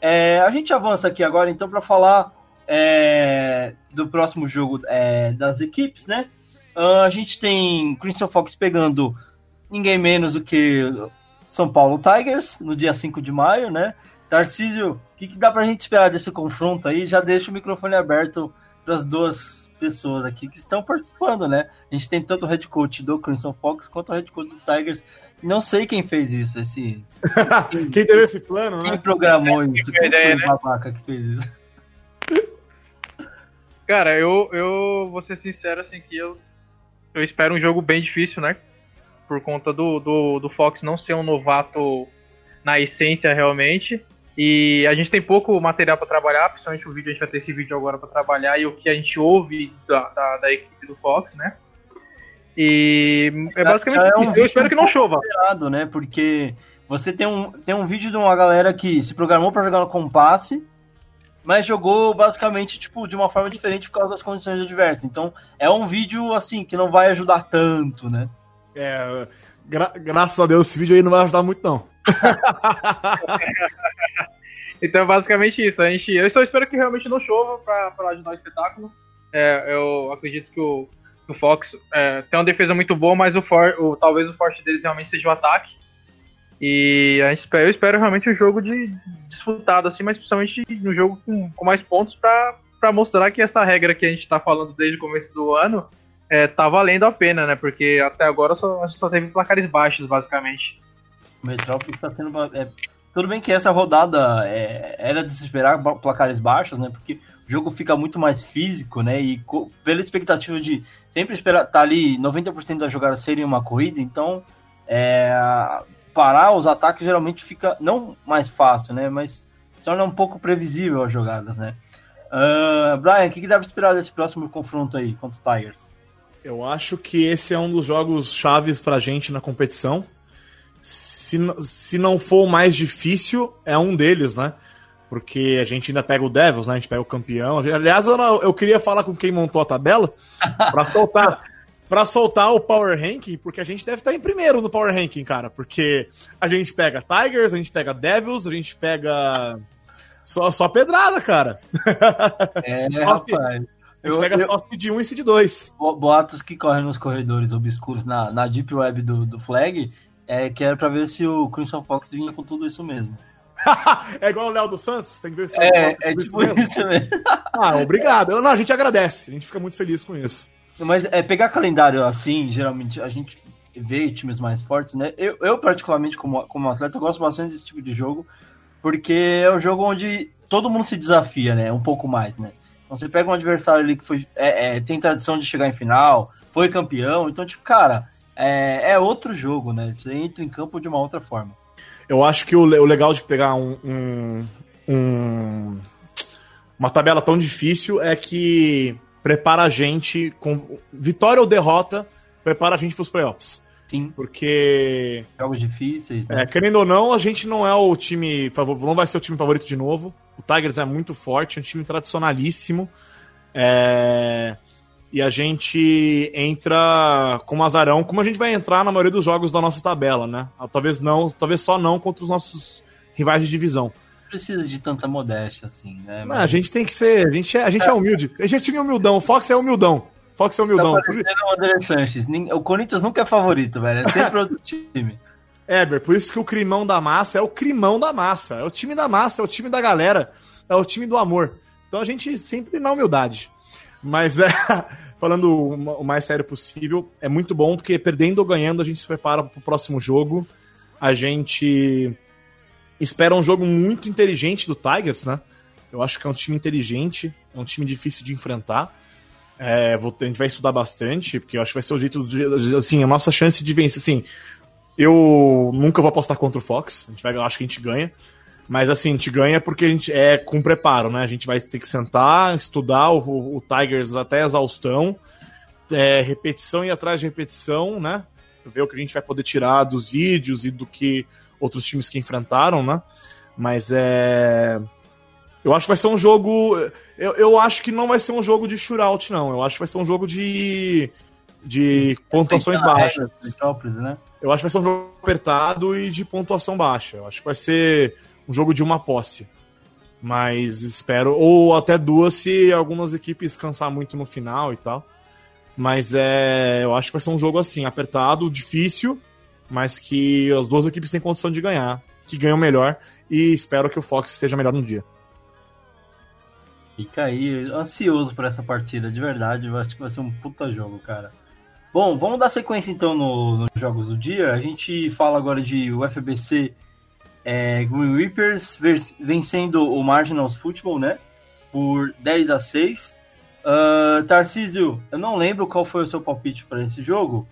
É, a gente avança aqui agora, então, para falar é, do próximo jogo é, das equipes, né? Uh, a gente tem Crimson Fox pegando ninguém menos do que São Paulo Tigers no dia 5 de maio, né? Tarcísio, o que, que dá pra gente esperar desse confronto aí? Já deixa o microfone aberto para as duas pessoas aqui que estão participando, né? A gente tem tanto o head coach do Crimson Fox quanto o head coach do Tigers. Não sei quem fez isso, esse. quem, quem teve esse plano, quem né? Quem programou isso? Quem foi o né? babaca que fez isso? Cara, eu, eu vou ser sincero assim que eu eu espero um jogo bem difícil, né? Por conta do, do, do Fox não ser um novato na essência realmente. E a gente tem pouco material para trabalhar, principalmente o vídeo, a gente vai ter esse vídeo agora para trabalhar e o que a gente ouve da, da, da, equipe do Fox, né? E é basicamente é um isso. Eu espero que não chova. Né? Porque você tem um, tem um vídeo de uma galera que se programou para jogar no compasse mas jogou basicamente tipo de uma forma diferente por causa das condições adversas. Então é um vídeo assim que não vai ajudar tanto, né? É, gra graças a Deus esse vídeo aí não vai ajudar muito não. então é basicamente isso. A gente, eu só espero que realmente não chova para ajudar o espetáculo. É, eu acredito que o, o Fox é, tem uma defesa muito boa, mas o, for, o talvez o forte deles realmente seja o ataque. E eu espero realmente um jogo de disputado, assim, mas principalmente um jogo com, com mais pontos para mostrar que essa regra que a gente está falando desde o começo do ano é, tá valendo a pena, né? Porque até agora só, só teve placares baixos, basicamente. O Metrópolis está. É, tudo bem que essa rodada é, era de se esperar placares baixos, né? Porque o jogo fica muito mais físico, né? E pela expectativa de sempre esperar tá ali 90% das jogadas serem uma corrida, então é, parar os ataques geralmente fica não mais fácil, né? Mas torna um pouco previsível as jogadas, né? Uh, Brian, o que, que deve esperar desse próximo confronto aí contra o Tigers? Eu acho que esse é um dos jogos chaves pra gente na competição. Se, se não for o mais difícil, é um deles, né? Porque a gente ainda pega o Devils, né? A gente pega o campeão. Aliás, eu, eu queria falar com quem montou a tabela para soltar para soltar o Power Ranking, porque a gente deve estar em primeiro no Power Ranking, cara. Porque a gente pega Tigers, a gente pega Devils, a gente pega. Só, só pedrada, cara. É, rapaz. A gente eu, pega eu, só Seed 1 e Seed 2. Boatos que correm nos corredores obscuros na, na Deep Web do, do Flag é que era pra ver se o Crimson Fox vinha com tudo isso mesmo. é igual o Léo dos Santos? Tem que ver se é, é, é tipo isso mesmo. isso mesmo. ah, obrigado. Não, a gente agradece. A gente fica muito feliz com isso. Mas é pegar calendário assim, geralmente a gente vê times mais fortes, né? Eu, eu particularmente, como, como atleta, gosto bastante desse tipo de jogo, porque é o jogo onde todo mundo se desafia, né? Um pouco mais, né? Então você pega um adversário ali que foi, é, é, tem tradição de chegar em final, foi campeão, então, tipo, cara, é, é outro jogo, né? Você entra em campo de uma outra forma. Eu acho que o, o legal de pegar um, um, um, uma tabela tão difícil é que prepara a gente com vitória ou derrota, prepara a gente para os playoffs. Sim. Porque. Jogos difíceis. Né? É, querendo ou não, a gente não é o time. Não vai ser o time favorito de novo. O Tigers é muito forte, é um time tradicionalíssimo. É... E a gente entra com um azarão, como a gente vai entrar na maioria dos jogos da nossa tabela, né? Talvez não, talvez só não contra os nossos rivais de divisão precisa de tanta modéstia assim, né? Mas... Não, a gente tem que ser. A gente é, a gente é. é humilde. A gente é humildão. O Fox é humildão. Fox é humildão. Tá o André Sanches. O Corinthians nunca é favorito, velho. É sempre outro time. Éber, por isso que o crimão da massa é o crimão da massa. É o time da massa, é o time da galera. É o time do amor. Então a gente sempre na humildade. Mas é. Falando o mais sério possível, é muito bom, porque perdendo ou ganhando, a gente se prepara para o próximo jogo. A gente espera um jogo muito inteligente do Tigers, né? Eu acho que é um time inteligente, é um time difícil de enfrentar. É, vou, a gente vai estudar bastante, porque eu acho que vai ser o jeito de, assim, a nossa chance de vencer, assim, eu nunca vou apostar contra o Fox, a gente vai, eu acho que a gente ganha, mas assim, a gente ganha porque a gente é com preparo, né? A gente vai ter que sentar, estudar o, o Tigers até exaustão, é, repetição e atrás de repetição, né? Ver o que a gente vai poder tirar dos vídeos e do que outros times que enfrentaram, né? Mas é. Eu acho que vai ser um jogo. Eu, eu acho que não vai ser um jogo de shootout, não. Eu acho que vai ser um jogo de. de pontuações baixas. Né? Eu acho que vai ser um jogo apertado e de pontuação baixa. Eu acho que vai ser um jogo de uma posse. Mas espero. Ou até duas se algumas equipes cansar muito no final e tal. Mas é. Eu acho que vai ser um jogo assim, apertado, difícil mas que as duas equipes têm condição de ganhar, que ganham melhor, e espero que o Fox esteja melhor no dia. Fica aí, ansioso por essa partida, de verdade, eu acho que vai ser um puta jogo, cara. Bom, vamos dar sequência então nos no Jogos do Dia. A gente fala agora de UFBC é, Green Reapers vencendo o Marginals Football, né? Por 10 a 6. Uh, ah, Tarcísio, eu não lembro qual foi o seu palpite para esse jogo,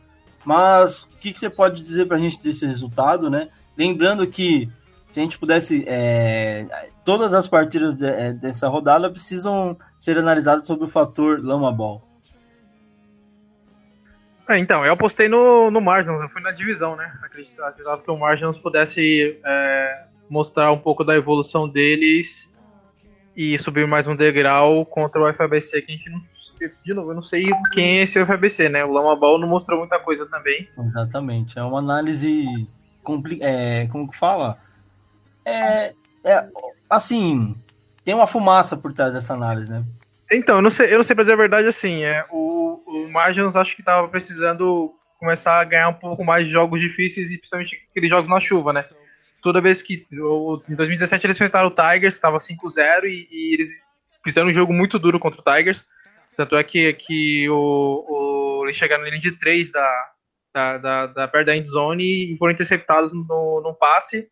mas o que, que, você pode dizer para a gente desse resultado, né? Lembrando que se a gente pudesse. É, todas as partidas de, é, dessa rodada precisam ser analisadas sobre o fator Lama Ball. É, então, eu apostei no, no Margins, eu fui na divisão, né? Acreditava, que o Margins pudesse é, mostrar um pouco da evolução deles e subir mais um degrau contra o FABC, que a gente não de novo, eu não sei quem é esse UFABC, né? O Lama Ball não mostrou muita coisa também. Exatamente. É uma análise. Compli é, como que fala? É, é. Assim. Tem uma fumaça por trás dessa análise, né? Então, eu não sei, eu não sei pra dizer a verdade assim. É, o, o Margins acho que tava precisando começar a ganhar um pouco mais de jogos difíceis e principalmente aqueles jogos na chuva, né? Toda vez que. Em 2017 eles enfrentaram o Tigers, estava 5-0 e, e eles fizeram um jogo muito duro contra o Tigers. Tanto é que, que o, o, eles chegaram na linha de 3 da, da, da, da perto da endzone e foram interceptados no, num passe.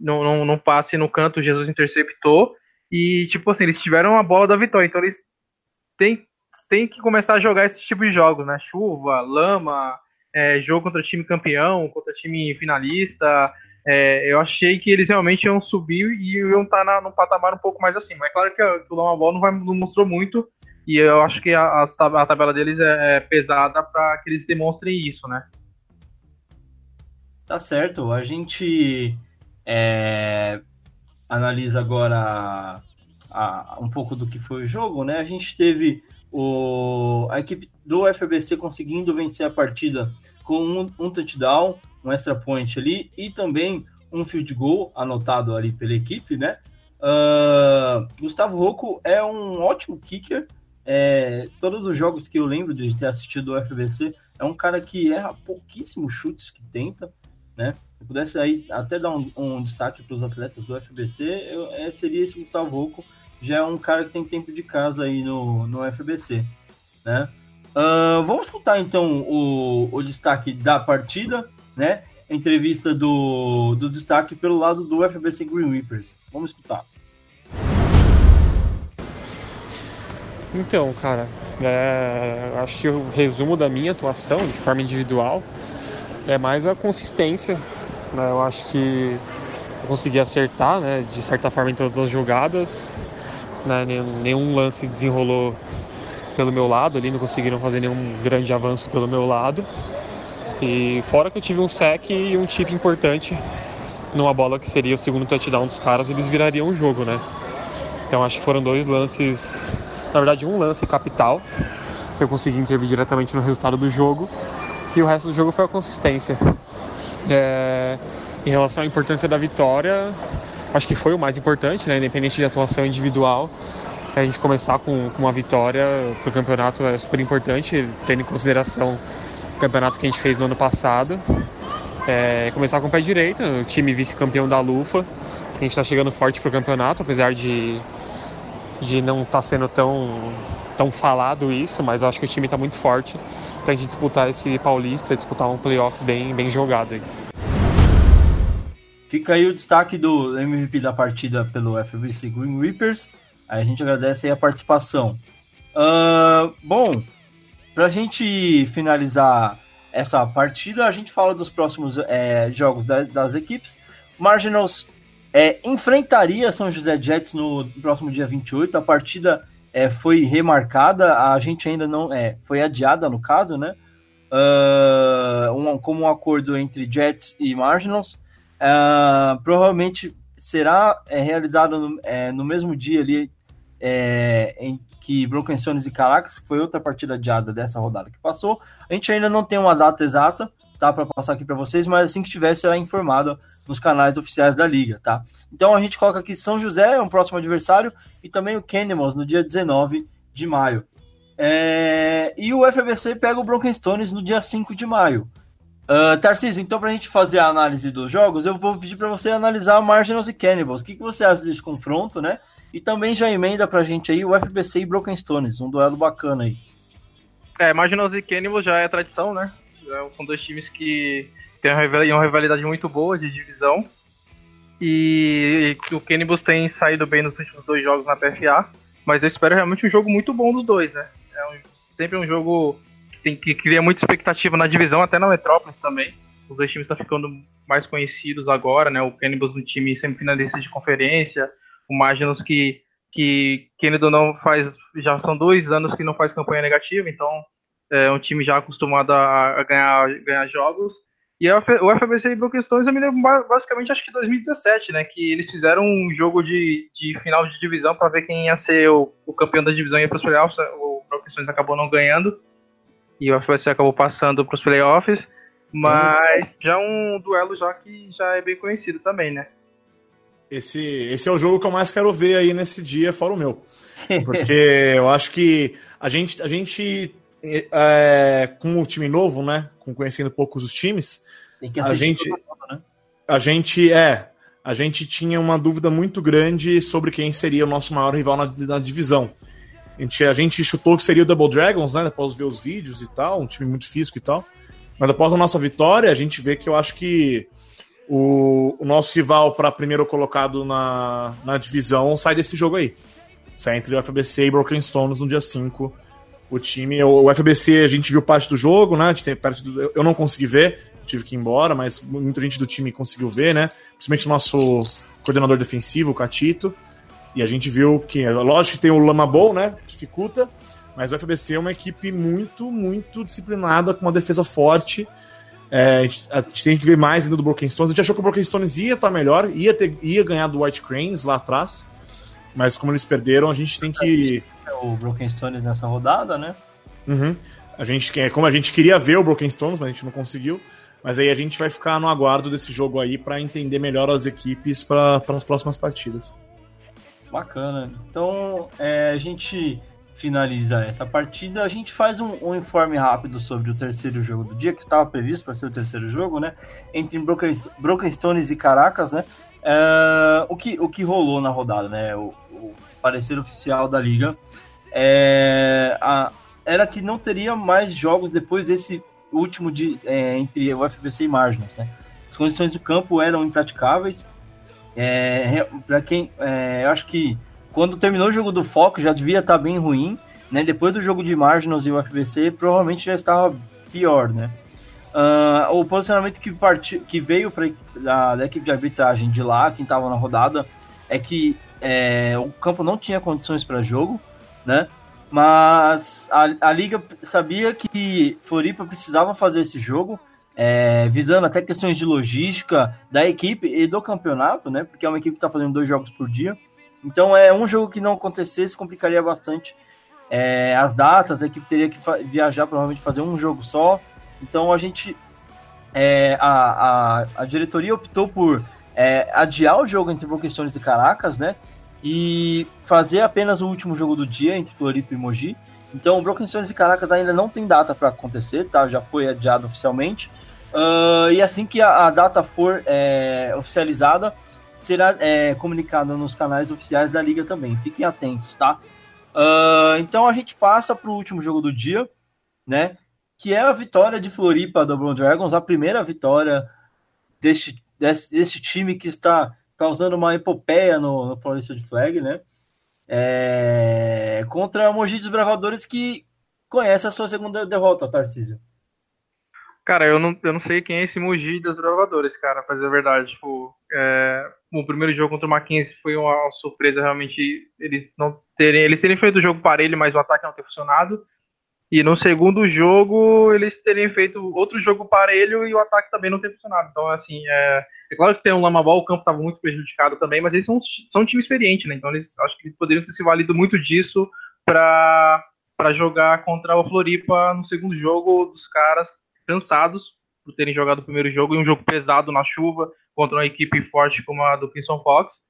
Num, passe no canto, Jesus interceptou. E, tipo assim, eles tiveram a bola da vitória. Então eles têm, têm que começar a jogar esse tipo de jogos, né? Chuva, lama, é, jogo contra time campeão, contra time finalista. É, eu achei que eles realmente iam subir e iam estar na, num patamar um pouco mais assim. Mas é claro que, que o Lama Ball não, vai, não mostrou muito. E eu acho que a, a tabela deles é, é pesada para que eles demonstrem isso, né? Tá certo. A gente é, analisa agora a, a, um pouco do que foi o jogo, né? A gente teve o, a equipe do FBC conseguindo vencer a partida com um, um touchdown, um extra point ali e também um field goal anotado ali pela equipe, né? Uh, Gustavo Rocco é um ótimo kicker, é, todos os jogos que eu lembro de ter assistido do FBC, é um cara que erra pouquíssimos chutes que tenta, né? Se pudesse aí até dar um, um destaque para os atletas do FBC, eu, é, seria esse Gustavo Rocco, já é um cara que tem tempo de casa aí no, no FBC, né? Uh, vamos escutar então o, o destaque da partida, né? entrevista do, do destaque pelo lado do FBC Green Reapers. Vamos escutar. Então, cara, é, acho que o resumo da minha atuação de forma individual é mais a consistência. Né? Eu acho que eu consegui acertar, né, de certa forma, em todas as jogadas. Né? Nenhum, lance desenrolou pelo meu lado ali, não conseguiram fazer nenhum grande avanço pelo meu lado. E fora que eu tive um sec e um chip importante numa bola que seria o segundo touchdown dos caras, eles virariam o jogo, né? Então acho que foram dois lances, na verdade um lance capital, que eu consegui intervir diretamente no resultado do jogo, e o resto do jogo foi a consistência. É, em relação à importância da vitória, acho que foi o mais importante, né? Independente de atuação individual, a gente começar com, com uma vitória para o campeonato é super importante, tendo em consideração o campeonato que a gente fez no ano passado. É, começar com o pé direito, o time vice-campeão da Lufa. A gente está chegando forte para o campeonato, apesar de, de não estar tá sendo tão, tão falado isso, mas eu acho que o time está muito forte para a gente disputar esse paulista, disputar um playoffs bem, bem jogado. Aí. Fica aí o destaque do MVP da partida pelo FBC Green Reapers. A gente agradece a participação. Uh, bom, para a gente finalizar essa partida, a gente fala dos próximos é, jogos das, equipes. Marginals é, enfrentaria São José Jets no próximo dia 28. A partida é, foi remarcada, a gente ainda não. É, foi adiada no caso, né? Uh, um, como um acordo entre Jets e Marginals. Uh, provavelmente será é, realizado no, é, no mesmo dia ali é, em que Broken Stones e Caracas, que foi outra partida adiada dessa rodada que passou. A gente ainda não tem uma data exata, tá, para passar aqui para vocês, mas assim que tiver será informado nos canais oficiais da liga, tá? Então a gente coloca aqui São José, é um próximo adversário, e também o Cannibals no dia 19 de maio. É... E o FBC pega o Broken Stones no dia 5 de maio. Uh, Tarcísio, então para a gente fazer a análise dos jogos, eu vou pedir para você analisar Marginals e Cannibals. O que, que você acha desse confronto, né? E também já emenda pra gente aí o FBC e Broken Stones, um duelo bacana aí. É, Marginals e Cannibals já é tradição, né? São dois times que têm uma rivalidade muito boa de divisão. E o Cannibals tem saído bem nos últimos dois jogos na PFA. Mas eu espero realmente um jogo muito bom dos dois, né? É um, sempre um jogo que, tem, que cria muita expectativa na divisão, até na Metrópolis também. Os dois times estão ficando mais conhecidos agora, né? O Cannibals um time semifinalista de conferência, o Marginals que, que ou não, faz, já são dois anos que não faz campanha negativa, então é um time já acostumado a, a ganhar, ganhar jogos. E o FBC e Stones eu me lembro basicamente acho que 2017, né? Que eles fizeram um jogo de, de final de divisão para ver quem ia ser o, o campeão da divisão e ia para os playoffs. O Stones acabou não ganhando e o FBC acabou passando para os playoffs. Mas já um duelo já que já é bem conhecido também, né? Esse, esse é o jogo que eu mais quero ver aí nesse dia, fora o meu. Porque eu acho que a gente, a gente é, com o time novo, né? Com conhecendo poucos os times, a gente, né? a gente é, a gente tinha uma dúvida muito grande sobre quem seria o nosso maior rival na, na divisão. A gente, a gente chutou que seria o Double Dragons, né? Após ver os vídeos e tal, um time muito físico e tal. Mas após a nossa vitória, a gente vê que eu acho que o, o nosso rival para primeiro colocado na, na divisão sai desse jogo aí. Sai entre o FBC e Broken Stones no dia 5. O time, o, FBC, a gente viu parte do jogo, né? Tem parte do, eu não consegui ver, tive que ir embora, mas muita gente do time conseguiu ver, né? Principalmente o nosso coordenador defensivo, o Catito. E a gente viu que, lógico que tem o Lama Bowl, né? Dificulta, mas o FBC é uma equipe muito, muito disciplinada, com uma defesa forte é, a, gente, a, gente, tem que ver mais ainda do Broken Stones. A gente achou que o Broken Stones ia estar melhor, ia, ter, ia ganhar do White Cranes lá atrás. Mas como eles perderam, a gente tem que. O Broken Stones nessa rodada, né? Uhum. A gente, como a gente queria ver o Broken Stones, mas a gente não conseguiu. Mas aí a gente vai ficar no aguardo desse jogo aí para entender melhor as equipes para as próximas partidas. Bacana. Então, é, a gente finaliza essa partida, a gente faz um, um, informe rápido sobre o terceiro jogo do dia, que estava previsto para ser o terceiro jogo, né? Entre Broken, Broken Stones e Caracas, né? Uh, o, que, o que rolou na rodada, né? O, o parecer oficial da liga é, a, era que não teria mais jogos depois desse último de, é, entre o FBC e Margins, né? as condições do campo eram impraticáveis. É, para quem, é, eu acho que quando terminou o jogo do Foco já devia estar tá bem ruim, né? Depois do jogo de Marginals e o FBC, provavelmente já estava pior, né? Uh, o posicionamento que, que veio pra, da, da, equipe de arbitragem de lá, quem estava na rodada, é que é, o campo não tinha condições para jogo, né? Mas a, a liga sabia que Floripa precisava fazer esse jogo, é, visando até questões de logística da equipe e do campeonato, né? Porque é uma equipe que está fazendo dois jogos por dia. Então é um jogo que não acontecesse complicaria bastante é, as datas, a equipe teria que viajar provavelmente fazer um jogo só. Então a gente é, a, a, a, diretoria optou por é, adiar o jogo entre Boquestões e Caracas, né? E fazer apenas o último jogo do dia entre Floripa e Mogi. Então o Broken Stones e Caracas ainda não tem data para acontecer, tá? Já foi adiado oficialmente. Uh, e assim que a, a data for é, oficializada, será é, comunicado nos canais oficiais da liga também. Fiquem atentos, tá? Uh, então a gente passa para o último jogo do dia, né? Que é a vitória de Floripa do Brown Dragons, a primeira vitória deste, desse, desse time que está causando uma epopeia no, no Paulista de Flag, né? É, contra a Mogi dos Bravadores que conhece a sua segunda derrota, Tarcísio. Cara, eu não, eu não sei quem é esse Mugi das Bravadores, cara, pra dizer a verdade. Tipo, é, o primeiro jogo contra o Mackenzie foi uma surpresa, realmente, eles não terem, eles terem feito o jogo parelho, mas o ataque não ter funcionado. E no segundo jogo, eles terem feito outro jogo parelho e o ataque também não ter funcionado. Então, assim, é, é claro que tem um Lama Ball, o campo estava muito prejudicado também, mas eles são, são um time experiente, né? Então, eles acho que poderiam ter se valido muito disso para jogar contra o Floripa no segundo jogo dos caras cansados por terem jogado o primeiro jogo e um jogo pesado na chuva contra uma equipe forte como a do Kingston Fox.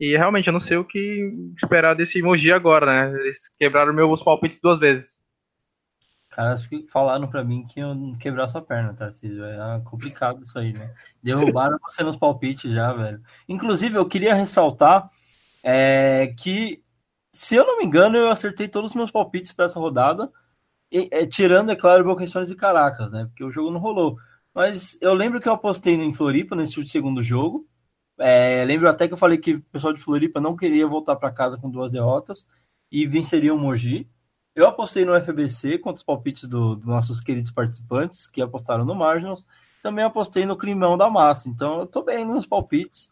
E realmente eu não sei o que esperar desse emoji agora, né? Eles quebraram meus palpites duas vezes. Caras falaram para mim que eu quebrar sua perna, Tarcísio. É complicado isso aí, né? Derrubaram você nos palpites já, velho. Inclusive, eu queria ressaltar é, que, se eu não me engano, eu acertei todos os meus palpites para essa rodada. E, é, tirando, é claro, Boquestões e Caracas, né? Porque o jogo não rolou. Mas eu lembro que eu apostei em Floripa nesse segundo jogo. É, lembro até que eu falei que o pessoal de Floripa não queria voltar para casa com duas derrotas e venceria o Mogi. Eu apostei no FBC contra os palpites dos do nossos queridos participantes que apostaram no Marginals. Também apostei no Climão da Massa. Então eu tô bem nos palpites.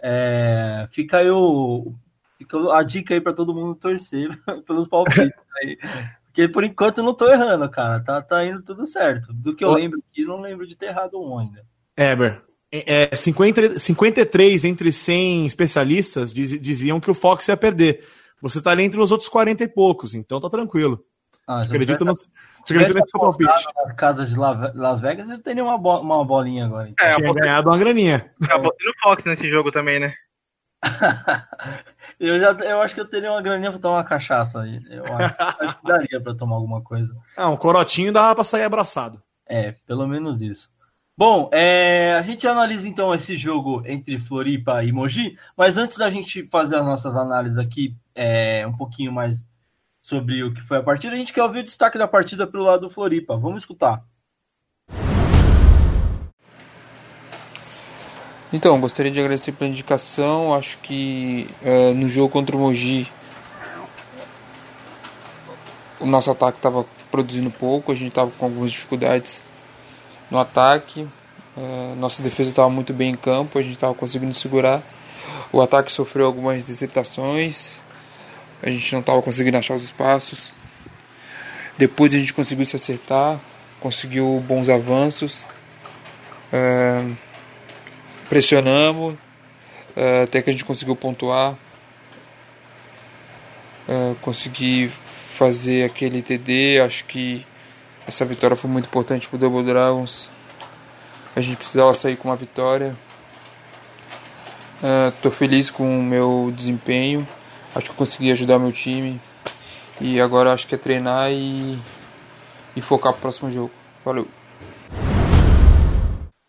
É, fica aí o, fica a dica aí para todo mundo torcer pelos palpites. aí. Porque por enquanto eu não tô errando, cara. Tá, tá indo tudo certo. Do que eu lembro aqui, não lembro de ter errado um ainda. Eber, é, 50, 53 entre 100 especialistas diz, diziam que o Fox ia perder. Você tá ali entre os outros 40 e poucos, então tá tranquilo. Ah, acredita no. Acredita nesse seu palpite. Nas casas de Las Vegas, eu teria uma, bo uma bolinha agora. Então. É, Tinha ganhado uma graninha. Acabou tendo Fox nesse jogo também, né? Eu, já, eu acho que eu teria uma graninha pra tomar uma cachaça aí. Eu acho, acho que daria pra tomar alguma coisa. Ah, um corotinho dava pra sair abraçado. É, pelo menos isso. Bom, é, a gente analisa então esse jogo entre Floripa e Mogi, mas antes da gente fazer as nossas análises aqui é, um pouquinho mais sobre o que foi a partida, a gente quer ouvir o destaque da partida pelo lado do Floripa. Vamos escutar. Então, gostaria de agradecer pela indicação. Acho que é, no jogo contra o Mogi o nosso ataque estava produzindo pouco, a gente estava com algumas dificuldades no ataque. É, nossa defesa estava muito bem em campo, a gente estava conseguindo segurar. O ataque sofreu algumas deceptações, a gente não estava conseguindo achar os espaços. Depois a gente conseguiu se acertar, conseguiu bons avanços. É, pressionamos uh, até que a gente conseguiu pontuar, consegui fazer aquele TD. Acho que essa vitória foi muito importante para o Double Dragons. A gente precisava sair com uma vitória. Estou uh, feliz com o meu desempenho. Acho que eu consegui ajudar meu time. E agora acho que é treinar e, e focar para o próximo jogo. Valeu!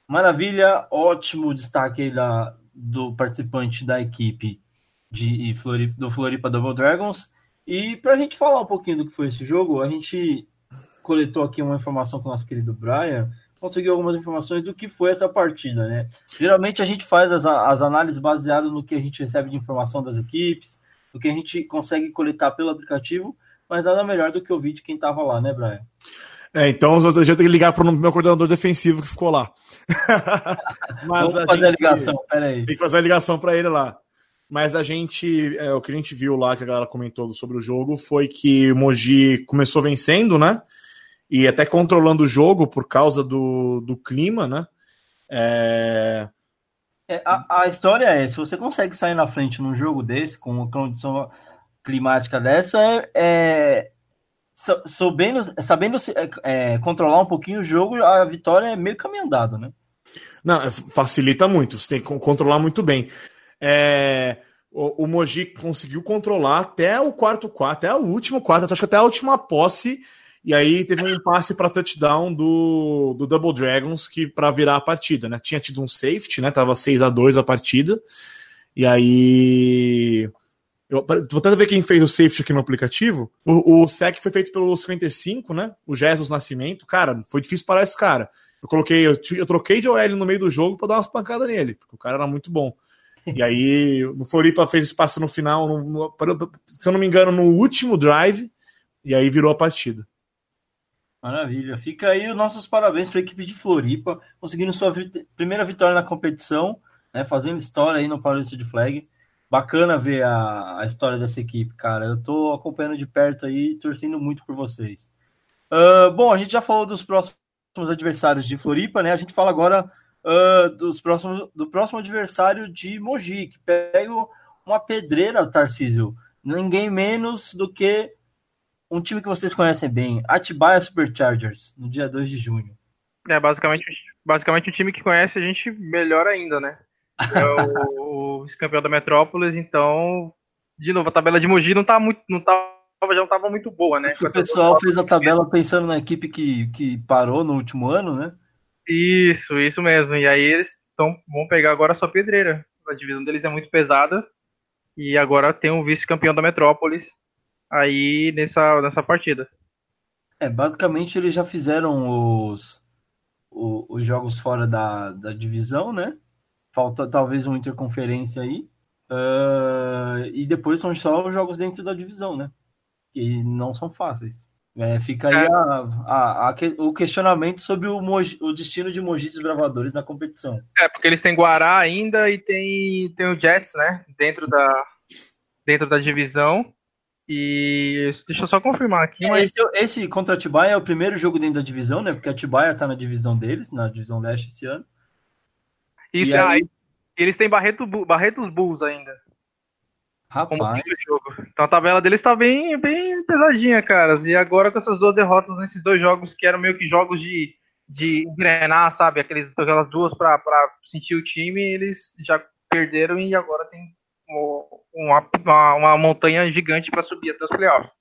Maravilha, ótimo destaque aí da, do participante da equipe de Floripa, do Floripa Double Dragons. E para a gente falar um pouquinho do que foi esse jogo, a gente coletou aqui uma informação com o nosso querido Brian. conseguir algumas informações do que foi essa partida, né? Geralmente a gente faz as, as análises baseadas no que a gente recebe de informação das equipes, do que a gente consegue coletar pelo aplicativo, mas nada melhor do que ouvir de quem estava lá, né, Brian? É, então a gente tem que ligar para o meu coordenador defensivo que ficou lá. Mas Vamos a fazer gente, a ligação, peraí. Tem que fazer a ligação para ele lá. Mas a gente, é, o que a gente viu lá, que a galera comentou sobre o jogo, foi que o Mogi começou vencendo, né? E até controlando o jogo por causa do, do clima, né? É... É, a, a, história é, se você consegue sair na frente num jogo desse, com uma condição climática dessa, é, é sabendo, sabendo é, é, controlar um pouquinho o jogo, a vitória é meio caminho andado, né? Não, é, facilita muito, você tem que controlar muito bem. É, o, o conseguiu controlar até o quarto quarto, até o último quarto, acho que até a última posse. E aí teve um passe para touchdown do, do Double Dragons que para virar a partida, né? Tinha tido um safety, né? Tava 6 a 2 a partida. E aí eu, vou tentar ver quem fez o safety aqui no aplicativo. O, o sec foi feito pelo 55, né? O Jesus Nascimento. Cara, foi difícil parar esse cara. Eu coloquei, eu, eu troquei de OL no meio do jogo para dar umas pancadas nele, porque o cara era muito bom. E aí, o Floripa fez espaço no final, no, no, se eu não me engano, no último drive, e aí virou a partida. Maravilha. Fica aí os nossos parabéns para a equipe de Floripa, conseguindo sua vit primeira vitória na competição, né, fazendo história aí no Paulista de Flag. Bacana ver a, a história dessa equipe, cara. Eu estou acompanhando de perto aí, torcendo muito por vocês. Uh, bom, a gente já falou dos próximos adversários de Floripa, né? A gente fala agora uh, dos próximos, do próximo adversário de Mogi, que pega uma pedreira, Tarcísio. Ninguém menos do que um time que vocês conhecem bem, Atibaia Superchargers, no dia 2 de junho. É, basicamente, basicamente um time que conhece a gente melhor ainda, né? É o, o campeão da Metrópolis, então, de novo, a tabela de Mogi não tá muito, não tava, já não tava muito boa, né? O pessoal fez a tabela pensando na equipe que, que parou no último ano, né? Isso, isso mesmo. E aí eles tão, vão pegar agora a sua pedreira. A divisão deles é muito pesada. E agora tem um vice-campeão da Metrópolis aí nessa, nessa partida. É, basicamente eles já fizeram os, os, os jogos fora da, da divisão, né? Falta talvez uma interconferência aí. Uh, e depois são só os jogos dentro da divisão, né? Que não são fáceis. É, fica aí é. a, a, a, o questionamento sobre o, Mogi, o destino de Mogi Desbravadores na competição. É, porque eles têm Guará ainda e tem, tem o Jets, né? Dentro da, dentro da divisão. E deixa eu só confirmar aqui. É, mas... Esse, esse contra a Atibaia é o primeiro jogo dentro da divisão, né? Porque a Atibaia tá na divisão deles, na divisão leste esse ano. Isso, e aí... eles têm Barreto, Barretos Bulls ainda. Rapaz. Então a tabela deles tá bem, bem pesadinha, caras. E agora com essas duas derrotas nesses dois jogos que eram meio que jogos de, de engrenar, sabe? Aqueles, aquelas duas para sentir o time, eles já perderam e agora tem uma, uma, uma montanha gigante para subir até os playoffs.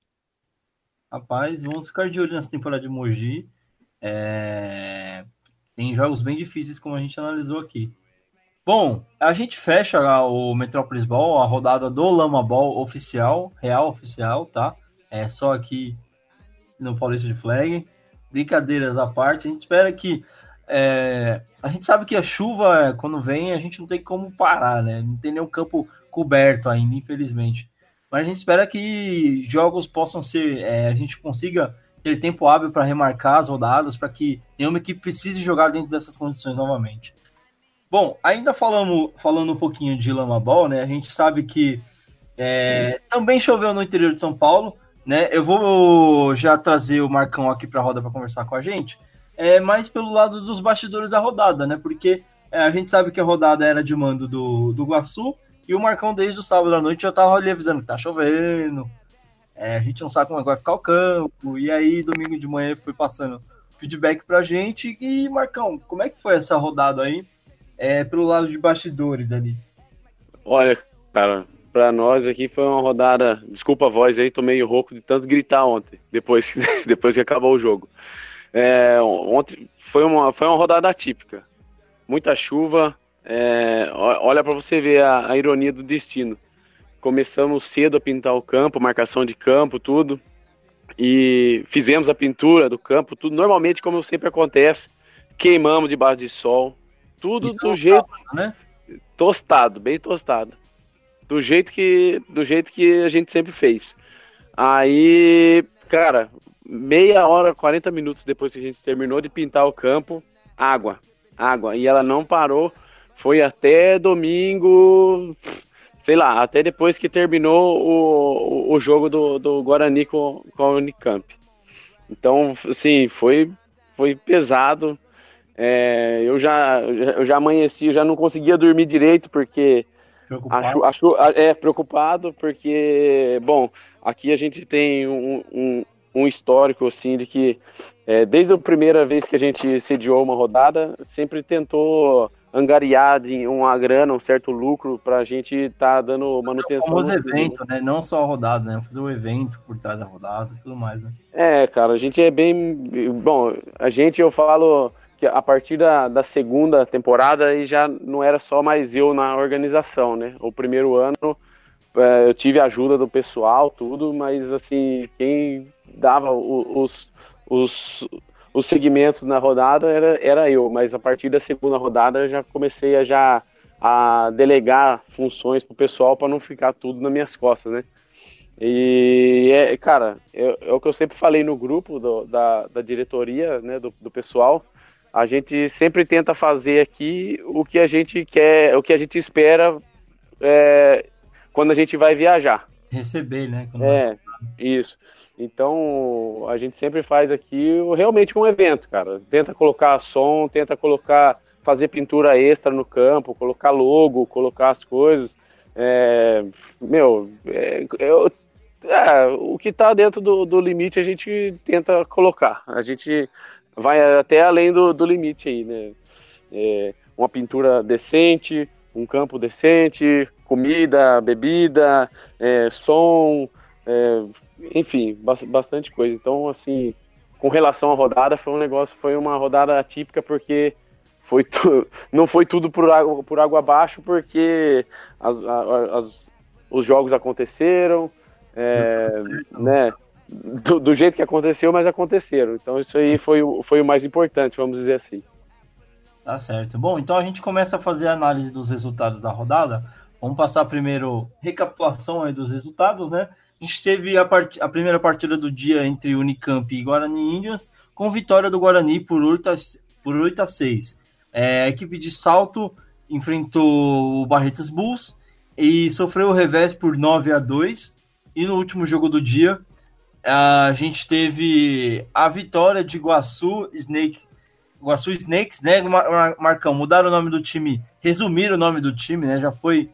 Rapaz, vamos ficar de olho nessa temporada de Mogi. É... Tem jogos bem difíceis, como a gente analisou aqui. Bom, a gente fecha o Metropolis Ball, a rodada do Lama Ball oficial, real oficial, tá? É só aqui no Paulista de Flag. Brincadeiras à parte, a gente espera que. É, a gente sabe que a chuva, quando vem, a gente não tem como parar, né? Não tem nenhum campo coberto ainda, infelizmente. Mas a gente espera que jogos possam ser. É, a gente consiga ter tempo hábil para remarcar as rodadas, para que nenhuma equipe precise jogar dentro dessas condições novamente. Bom, ainda falando, falando um pouquinho de Lama Ball, né? A gente sabe que é, também choveu no interior de São Paulo, né? Eu vou já trazer o Marcão aqui para a roda para conversar com a gente, é, mais pelo lado dos bastidores da rodada, né? Porque é, a gente sabe que a rodada era de mando do, do Guaçu e o Marcão desde o sábado à noite já tava ali avisando que tá chovendo, é, a gente não sabe como é vai ficar o campo, e aí domingo de manhã foi passando feedback pra gente. E Marcão, como é que foi essa rodada aí? é, pelo lado de bastidores ali? Olha, cara, para nós aqui foi uma rodada. Desculpa a voz aí, tô meio rouco de tanto gritar ontem, depois, depois que acabou o jogo. É, ontem foi uma, foi uma rodada atípica. Muita chuva. É, olha para você ver a, a, ironia do destino. Começamos cedo a pintar o campo, marcação de campo, tudo. E fizemos a pintura do campo, tudo normalmente como sempre acontece queimamos debaixo de sol, tudo do é jeito né? tostado, bem tostado. Do jeito que do jeito que a gente sempre fez. Aí, cara, meia hora, 40 minutos depois que a gente terminou de pintar o campo, água, água. E ela não parou, foi até domingo, sei lá, até depois que terminou o, o jogo do, do Guarani com, com a Unicamp. Então, assim, foi, foi pesado. É, eu, já, eu já amanheci, eu já não conseguia dormir direito, porque Preocupado. Acho, acho, é preocupado porque, bom, aqui a gente tem um, um, um histórico assim de que é, desde a primeira vez que a gente sediou uma rodada, sempre tentou angariar de uma grana, um certo lucro para a gente estar tá dando manutenção. Como os eventos, né? Não só a rodada, né? Fazer o evento por trás da rodada e tudo mais, né? É, cara, a gente é bem. Bom, a gente, eu falo que a partir da, da segunda temporada aí já não era só mais eu na organização, né? O primeiro ano é, eu tive a ajuda do pessoal, tudo, mas assim, quem dava os, os, os segmentos na rodada era, era eu, mas a partir da segunda rodada eu já comecei a já a delegar funções pro pessoal para não ficar tudo nas minhas costas, né? E, é, cara, é, é, o que eu sempre falei no grupo do, da, da diretoria, né, do, do pessoal, a gente sempre tenta fazer aqui o que a gente quer, o que a gente espera é, quando a gente vai viajar. Receber, né? Quando é, vai... isso. Então, a gente sempre faz aqui realmente um evento, cara. Tenta colocar som, tenta colocar, fazer pintura extra no campo, colocar logo, colocar as coisas. É, meu, é, eu, é, o que está dentro do, do limite a gente tenta colocar. A gente vai até além do, do limite aí, né? É, uma pintura decente, um campo decente, comida, bebida, é, som, é, enfim, bastante coisa. Então, assim, com relação à rodada, foi um negócio, foi uma rodada atípica porque foi tu, não foi tudo por água, por água abaixo, porque as, as, os jogos aconteceram, é, né? do, do, jeito que aconteceu, mas aconteceram. Então isso aí foi, foi o mais importante, vamos dizer assim. Tá certo. Bom, então a gente começa a fazer a análise dos resultados da rodada. Vamos passar primeiro recapitulação aí dos resultados, né? A gente teve a, part... a primeira partida do dia entre Unicamp e Guarani Indians, com vitória do Guarani por 8 a, por 8 a 6. É, a equipe de salto enfrentou o Barretos Bulls e sofreu o revés por 9 a 2. E no último jogo do dia, a gente teve a vitória de Iguaçu Snake, Iguaçu Snakes, né, Marcão? Mudaram o nome do time, resumiram o nome do time, né? Já foi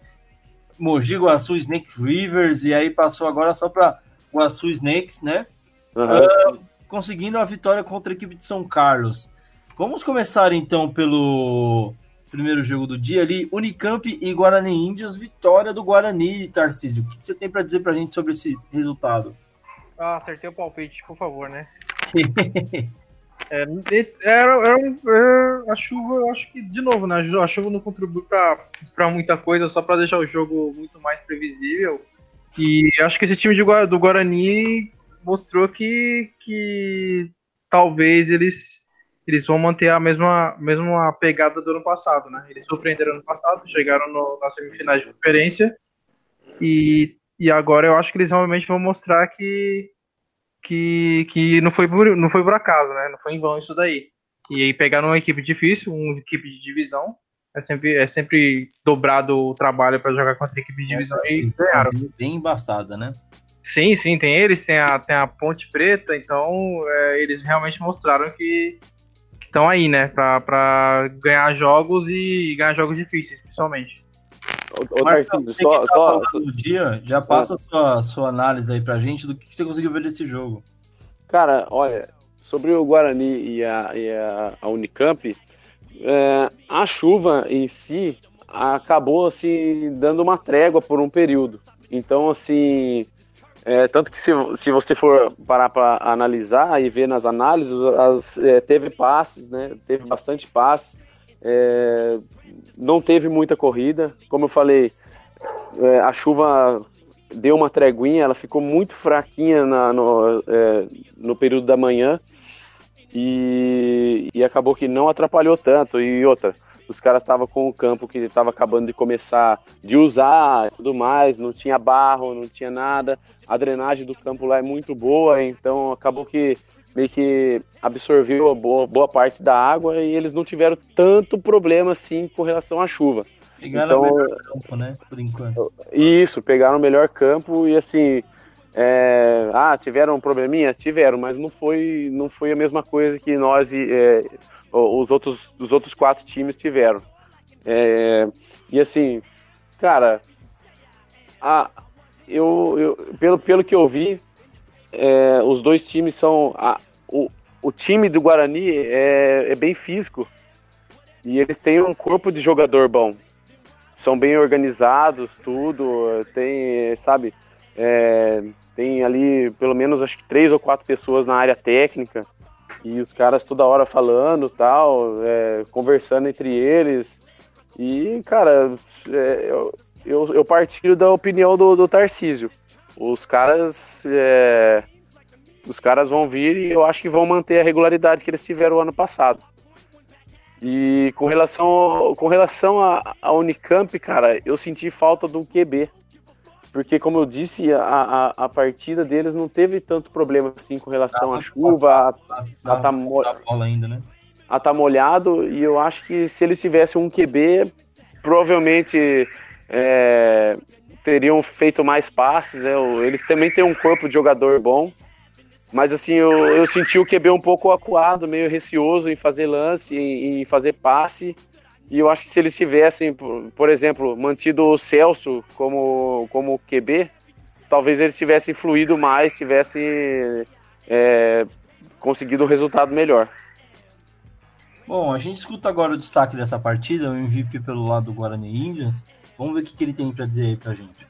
Mogi Iguaçu Snake Rivers e aí passou agora só para Iguaçu Snakes, né? Uhum. Uh, conseguindo a vitória contra a equipe de São Carlos. Vamos começar então pelo primeiro jogo do dia ali, Unicamp e Guarani Índios, vitória do Guarani, Tarcísio. O que você tem para dizer para a gente sobre esse resultado? Ah, acertei o palpite, por favor, né? é, era, era, é, a chuva, eu acho que, de novo, né? A chuva não contribuiu para muita coisa, só para deixar o jogo muito mais previsível. E acho que esse time de, do Guarani mostrou que, que talvez eles, eles vão manter a mesma, mesma pegada do ano passado, né? Eles surpreenderam ano passado, chegaram no, na semifinais de conferência e e agora eu acho que eles realmente vão mostrar que que, que não, foi por, não foi por acaso, né? Não foi em vão isso daí. E aí pegaram uma equipe difícil, uma equipe de divisão. É sempre, é sempre dobrado o trabalho para jogar contra a equipe de divisão é, e ganharam. Bem embaçada, né? Sim, sim, tem eles, tem a, tem a Ponte Preta, então é, eles realmente mostraram que estão aí, né? Pra ganhar jogos e ganhar jogos difíceis, principalmente. Ô, Tarcísio, só, só... Do dia, já passa a sua, sua análise aí pra gente do que você conseguiu ver desse jogo. Cara, olha, sobre o Guarani e a, e a, a Unicamp, é, a chuva em si acabou assim dando uma trégua por um período. Então, assim, é, tanto que se, se você for parar para analisar e ver nas análises, as, é, teve passes, né? Teve bastante passes. É, não teve muita corrida. Como eu falei, é, a chuva deu uma treguinha, ela ficou muito fraquinha na, no, é, no período da manhã. e, e acabou que não atrapalhou tanto. E outra, os caras estavam com o campo que estava acabando de começar de usar e tudo mais, não tinha barro, não tinha nada. A drenagem do campo lá é muito boa, então acabou que meio que absorveu boa, boa parte da água e eles não tiveram tanto problema assim com relação à chuva. Pegaram então, o melhor campo, né? Por enquanto. Isso, pegaram o melhor campo e assim. É, ah, tiveram um probleminha? Tiveram, mas não foi, não foi a mesma coisa que nós é, os, outros, os outros quatro times tiveram. É, e assim, cara, a, eu, eu, pelo, pelo que eu vi, é, os dois times são. A, o, o time do Guarani é, é bem físico e eles têm um corpo de jogador bom são bem organizados, tudo, tem, sabe, é, tem ali pelo menos acho que três ou quatro pessoas na área técnica e os caras toda hora falando tal, é, conversando entre eles. E, cara, é, eu, eu, eu, partilho da opinião do, do Tarcísio. Os caras. É, os caras vão vir e eu acho que vão manter a regularidade que eles tiveram ano passado. E com relação, com relação a, a Unicamp, cara, eu senti falta do QB. Porque, como eu disse, a, a, a, partida deles não teve tanto problema assim com relação à chuva, a, a, tá, ainda, né? a tá molhado. E eu acho que se eles tivessem um QB, provavelmente é, teriam feito mais passes. Né? Eles também têm um corpo de jogador bom. Mas assim, eu, eu senti o QB um pouco acuado, meio receoso em fazer lance, em, em fazer passe. E eu acho que se eles tivessem, por, por exemplo, mantido o Celso como, como QB, talvez eles tivessem fluído mais, tivessem é, conseguido um resultado melhor. Bom, a gente escuta agora o destaque dessa partida, o MVP pelo lado do Guarani Indians. Vamos ver o que, que ele tem para dizer aí pra gente.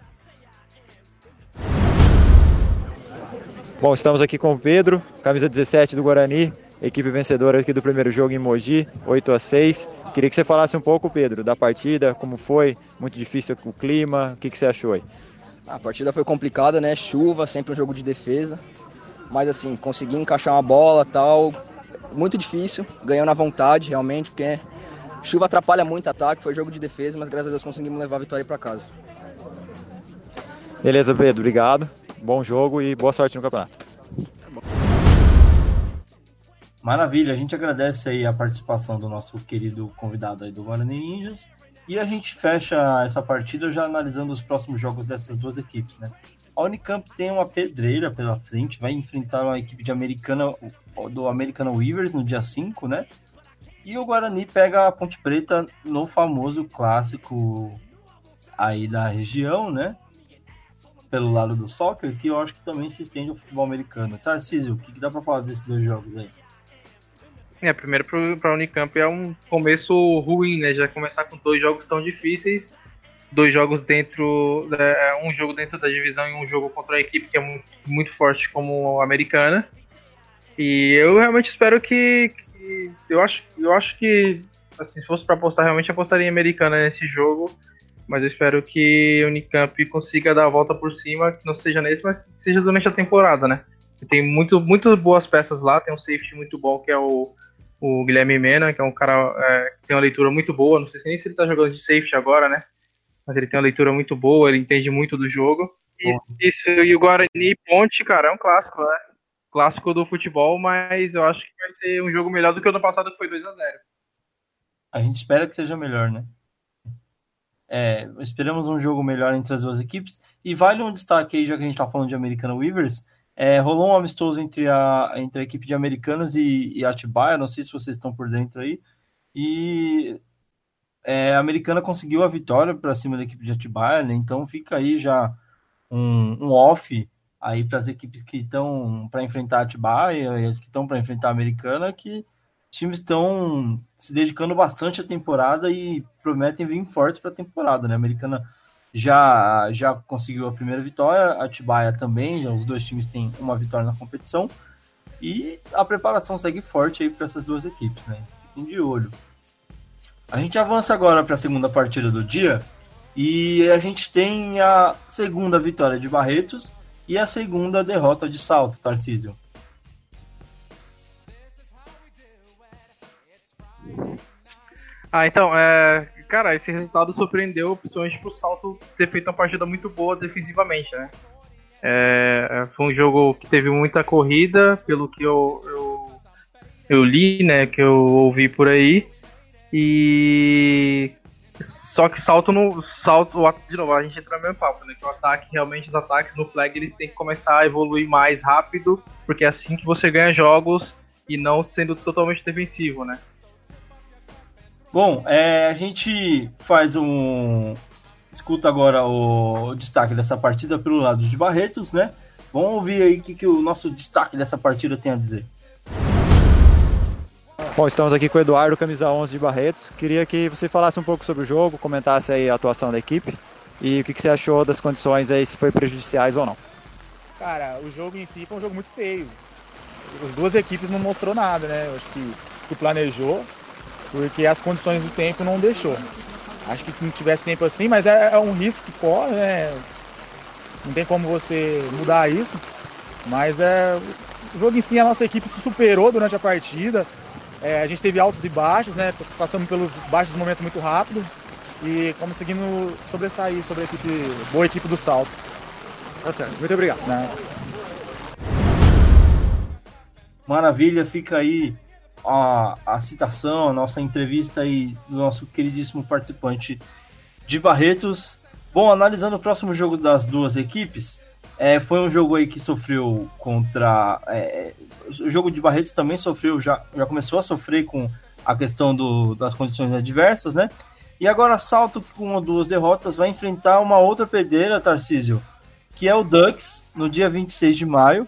Bom, estamos aqui com o Pedro, camisa 17 do Guarani, equipe vencedora aqui do primeiro jogo em Mogi, 8 a 6. Queria que você falasse um pouco, Pedro, da partida, como foi, muito difícil o clima, o que, que você achou aí? A partida foi complicada, né? Chuva, sempre um jogo de defesa. Mas assim, consegui encaixar uma bola tal. Muito difícil, ganhou na vontade, realmente, porque chuva atrapalha muito o ataque, foi jogo de defesa, mas graças a Deus conseguimos levar a vitória para casa. Beleza, Pedro, obrigado bom jogo e boa sorte no campeonato. Maravilha, a gente agradece aí a participação do nosso querido convidado aí do Guarani Ninjas. E a gente fecha essa partida já analisando os próximos jogos dessas duas equipes, né? A Unicamp tem uma pedreira pela frente, vai enfrentar uma equipe de Americana, do Americana Weavers no dia 5, né? E o Guarani pega a Ponte Preta no famoso clássico aí da região, né? pelo lado do soccer, que eu acho que também se estende ao futebol americano. Tarcísio, o que, que dá para falar desses dois jogos aí? É, primeiro para a Unicamp é um começo ruim, né? Já começar com dois jogos tão difíceis, dois jogos dentro, é, um jogo dentro da divisão e um jogo contra a equipe que é muito, muito forte como a americana. E eu realmente espero que, que, eu acho, eu acho que assim, se fosse para apostar, realmente apostaria em americana nesse jogo mas eu espero que o Unicamp consiga dar a volta por cima, que não seja nesse, mas que seja durante a temporada, né? Tem muito, muito boas peças lá, tem um safety muito bom que é o, o Guilherme Mena, que é um cara é, que tem uma leitura muito boa, não sei nem se ele tá jogando de safety agora, né? Mas ele tem uma leitura muito boa, ele entende muito do jogo. Isso, isso e o Guarani Ponte, cara, é um clássico, né? Clássico do futebol, mas eu acho que vai ser um jogo melhor do que o ano passado, que foi 2 a 0 A gente espera que seja melhor, né? É, esperamos um jogo melhor entre as duas equipes. E vale um destaque aí, já que a gente está falando de Americana Weavers, é, rolou um amistoso entre a, entre a equipe de Americanas e, e Atibaia, não sei se vocês estão por dentro aí, e é, a Americana conseguiu a vitória para cima da equipe de Atibaia, né? então fica aí já um, um off aí para as equipes que estão para enfrentar Atibaia e as que estão para enfrentar a Americana, que times estão se dedicando bastante à temporada e prometem vir fortes para a temporada, né? A Americana já, já conseguiu a primeira vitória, a Tibaia também, os dois times têm uma vitória na competição e a preparação segue forte aí para essas duas equipes, né? Fiquem de olho. A gente avança agora para a segunda partida do dia e a gente tem a segunda vitória de Barretos e a segunda derrota de salto, Tarcísio. Ah, então, é, cara, esse resultado surpreendeu, principalmente pro Salto ter feito uma partida muito boa defensivamente, né? É, é foi um jogo que teve muita corrida, pelo que eu, eu, eu, li, né, que eu ouvi por aí. E, só que salto no salto, de novo, a gente entra no mesmo papo, né? Que o ataque, realmente os ataques no flag, eles têm que começar a evoluir mais rápido, porque é assim que você ganha jogos e não sendo totalmente defensivo, né? Bom, é, a gente faz um. Escuta agora o destaque dessa partida pelo lado de Barretos, né? Vamos ouvir aí o que, que o nosso destaque dessa partida tem a dizer. Bom, estamos aqui com o Eduardo, camisa 11 de Barretos. Queria que você falasse um pouco sobre o jogo, comentasse aí a atuação da equipe e o que, que você achou das condições aí, se foi prejudiciais ou não. Cara, o jogo em si foi um jogo muito feio. As duas equipes não mostrou nada, né? Eu acho que, que planejou, porque as condições do tempo não deixou. Acho que se não tivesse tempo assim, mas é, é um risco que corre, né? Não tem como você mudar isso. Mas é, o jogo em si, a nossa equipe se superou durante a partida. É, a gente teve altos e baixos, né? Passamos pelos baixos momentos muito rápido e conseguindo sobressair sobre a equipe, boa equipe do salto. Tá certo, muito obrigado. Né? Maravilha, fica aí a, a citação, a nossa entrevista aí do nosso queridíssimo participante de Barretos. Bom, analisando o próximo jogo das duas equipes, é, foi um jogo aí que sofreu contra. É, o jogo de Barretos também sofreu, já, já começou a sofrer com a questão do, das condições adversas, né? E agora Salto com uma, duas derrotas vai enfrentar uma outra pedreira, Tarcísio, que é o Ducks, no dia 26 de maio,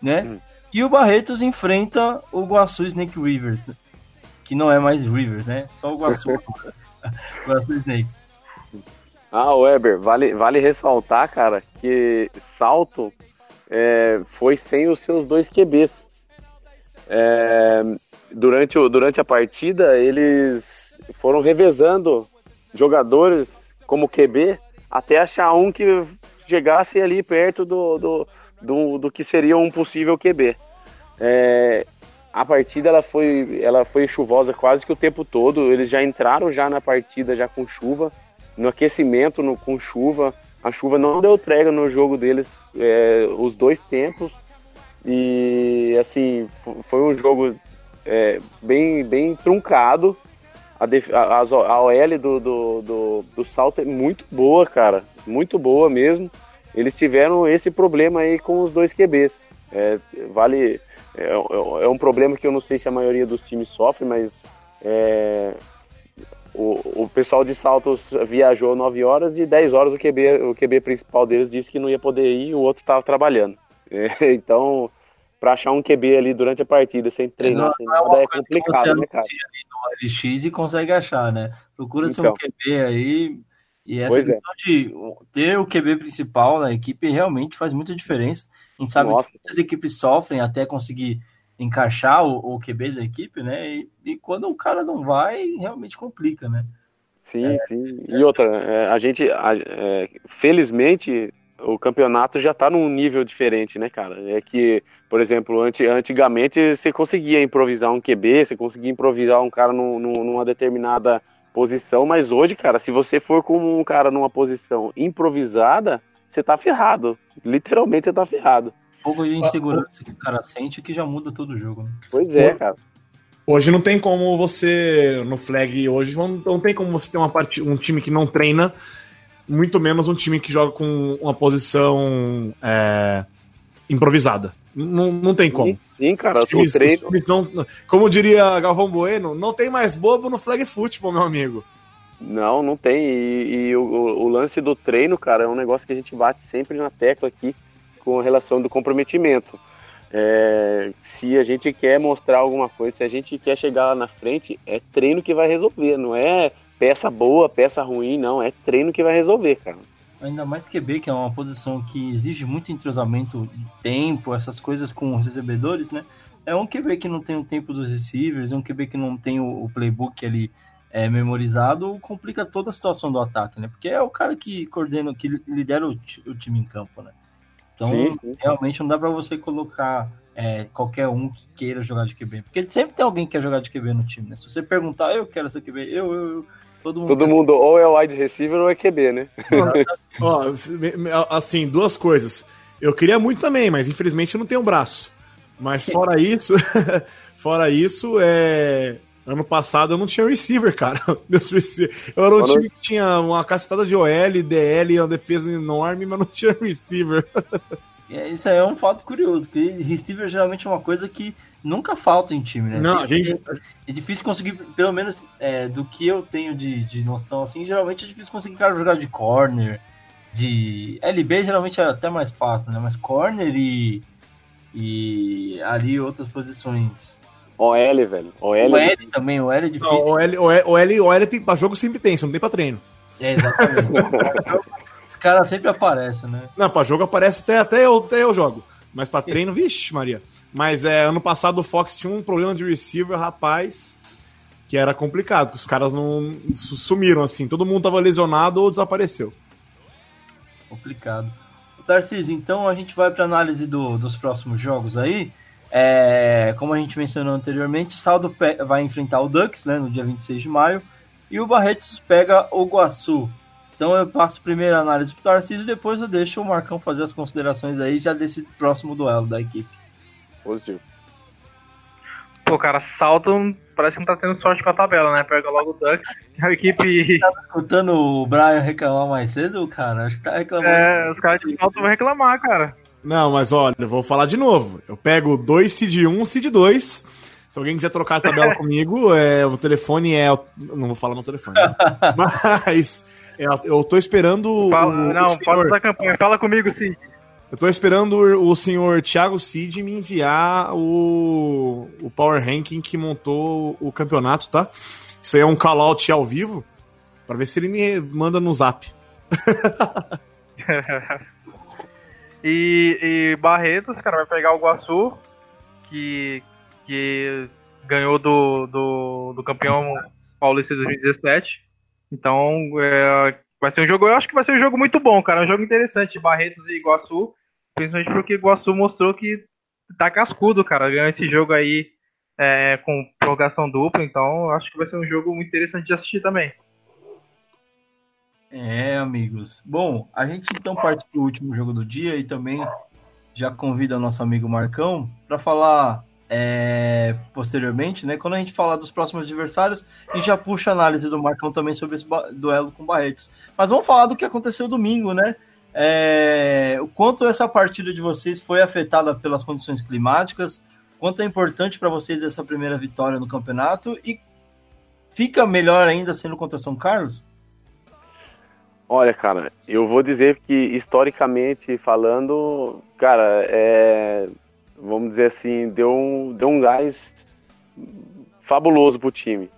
né? Hum. E o Barretos enfrenta o Guaçu Snake Rivers, que não é mais Rivers, né? Só o Guaçu. Guaçu Snakes. Ah, Weber, vale, vale ressaltar, cara, que Salto é, foi sem os seus dois QBs. É, durante, o, durante a partida, eles foram revezando jogadores como QB até achar um que chegasse ali perto do, do, do, do que seria um possível QB. É, a partida ela foi, ela foi chuvosa quase que o tempo todo. Eles já entraram já na partida já com chuva, no aquecimento no, com chuva. A chuva não deu trégua no jogo deles é, os dois tempos. E assim, foi um jogo é, bem, bem truncado. A, a, a OL do, do, do, do Salto é muito boa, cara. Muito boa mesmo eles tiveram esse problema aí com os dois QBs. É, vale é, é, um problema que eu não sei se a maioria dos times sofre, mas é, o, o pessoal de Saltos viajou 9 horas e 10 horas o QB, o QB principal deles disse que não ia poder ir e o outro estava trabalhando. É, então, para achar um QB ali durante a partida sem treinar, não, sem nada, é complicado, né, cara? no LX e consegue achar, né? Procura então, seu QB aí e essa pois é. questão é. de ter o QB principal na equipe realmente faz muita diferença. A gente sabe Nossa. que muitas equipes sofrem até conseguir encaixar o, o QB da equipe, né? E, e, quando o cara não vai, realmente complica, né? Sim, é, sim. E outra, é, a gente, a, é, felizmente, o campeonato já está num nível diferente, né, cara? É que, por exemplo, antigamente você conseguia improvisar um QB, você conseguia improvisar um cara num, numa determinada posição, mas hoje, cara, se você for com um cara numa posição improvisada, você tá ferrado. Literalmente você tá ferrado. Um pouco de insegurança que o cara sente que já muda todo o jogo. Né? Pois é, cara. Hoje não tem como você, no flag hoje, não tem como você ter uma part... um time que não treina, muito menos um time que joga com uma posição é, improvisada. Não, não tem como. Sim, sim cara, os times, treino... Os não, como diria Galvão Bueno, não tem mais bobo no flag football, meu amigo. Não, não tem. E, e o, o, lance do treino, cara, é um negócio que a gente bate sempre na tecla aqui com relação do comprometimento. É, se a gente quer mostrar alguma coisa, se a gente quer chegar lá na frente, é treino que vai resolver, não é peça boa, peça ruim, não, é treino que vai resolver, cara ainda mais QB, que é uma posição que exige muito entrosamento de tempo, essas coisas com os recebedores, né? É um QB que não tem o tempo dos receivers, é um QB que não tem o, o playbook ali é, memorizado, complica toda a situação do ataque, né? Porque é o cara que coordena, que lidera o, o time em campo, né? Então, sim, sim. realmente não dá para você colocar é, qualquer um que queira jogar de QB. Porque sempre tem alguém que quer jogar de QB no time, né? Se você perguntar, eu quero ser QB, eu, eu, eu todo mundo. Todo mundo ou é wide receiver ou é QB, né? Ó, assim, duas coisas. Eu queria muito também, mas infelizmente eu não tenho braço. Mas fora isso, fora isso, é. Ano passado eu não tinha receiver, cara. Eu era um time que tinha uma cacetada de OL, DL, uma defesa enorme, mas não tinha receiver. É, isso aí é um fato curioso, que receiver geralmente é uma coisa que nunca falta em time, né? Não, a gente... É difícil conseguir, pelo menos é, do que eu tenho de, de noção, assim, geralmente é difícil conseguir cara jogar de corner, de LB geralmente é até mais fácil, né? Mas corner e, e ali outras posições. OL, velho. OL, OL é... também, OL é difícil. Não, OL, OL, OL, OL tem, pra jogo sempre tem, só não tem pra treino. É, exatamente. Os caras sempre aparecem, né? Não, pra jogo aparece até, até, eu, até eu jogo. Mas pra treino, vixe, Maria. Mas é, ano passado o Fox tinha um problema de receiver, rapaz, que era complicado, que os caras não sumiram assim. Todo mundo tava lesionado ou desapareceu. Complicado. Tarcísio, então a gente vai para análise do, dos próximos jogos aí. É, como a gente mencionou anteriormente, Saldo vai enfrentar o Ducks né, no dia 26 de maio e o Barretos pega o Guaçu. Então eu passo primeiro a análise para o Tarcísio, depois eu deixo o Marcão fazer as considerações aí já desse próximo duelo da equipe. Positivo. Pô, cara, Salto parece que não tá tendo sorte com a tabela, né? Pega logo o Ducks, a equipe. Tá escutando o Brian reclamar mais cedo, cara? Acho que tá reclamando. É, os caras de Salto vão reclamar, cara. Não, mas olha, eu vou falar de novo. Eu pego 2 seed 1, seed 2. Se alguém quiser trocar a tabela comigo, é, o telefone é. Não vou falar no telefone. Né? mas é, eu tô esperando. Fala, o, não, pode da campanha. Fala comigo, sim. Eu tô esperando o senhor Thiago Cid me enviar o, o Power Ranking que montou o campeonato, tá? Isso aí é um call-out ao vivo, para ver se ele me manda no zap. e, e Barretos, cara, vai pegar o Guaçu, que, que ganhou do, do, do campeão paulista de 2017. Então, é, vai ser um jogo, eu acho que vai ser um jogo muito bom, cara. Um jogo interessante, Barretos e Iguaçu. Principalmente porque Iguaçu mostrou que tá cascudo, cara. Ganhou esse jogo aí é, com prorrogação dupla, então acho que vai ser um jogo muito interessante de assistir também. É, amigos. Bom, a gente então parte para o último jogo do dia e também já convida o nosso amigo Marcão para falar é, posteriormente, né? Quando a gente falar dos próximos adversários, gente já puxa a análise do Marcão também sobre esse duelo com o Barretos. Mas vamos falar do que aconteceu domingo, né? É, o quanto essa partida de vocês foi afetada pelas condições climáticas, quanto é importante para vocês essa primeira vitória no campeonato e fica melhor ainda sendo contra São Carlos? Olha, cara, eu vou dizer que historicamente falando, cara, é, vamos dizer assim, deu um, deu um gás fabuloso pro time.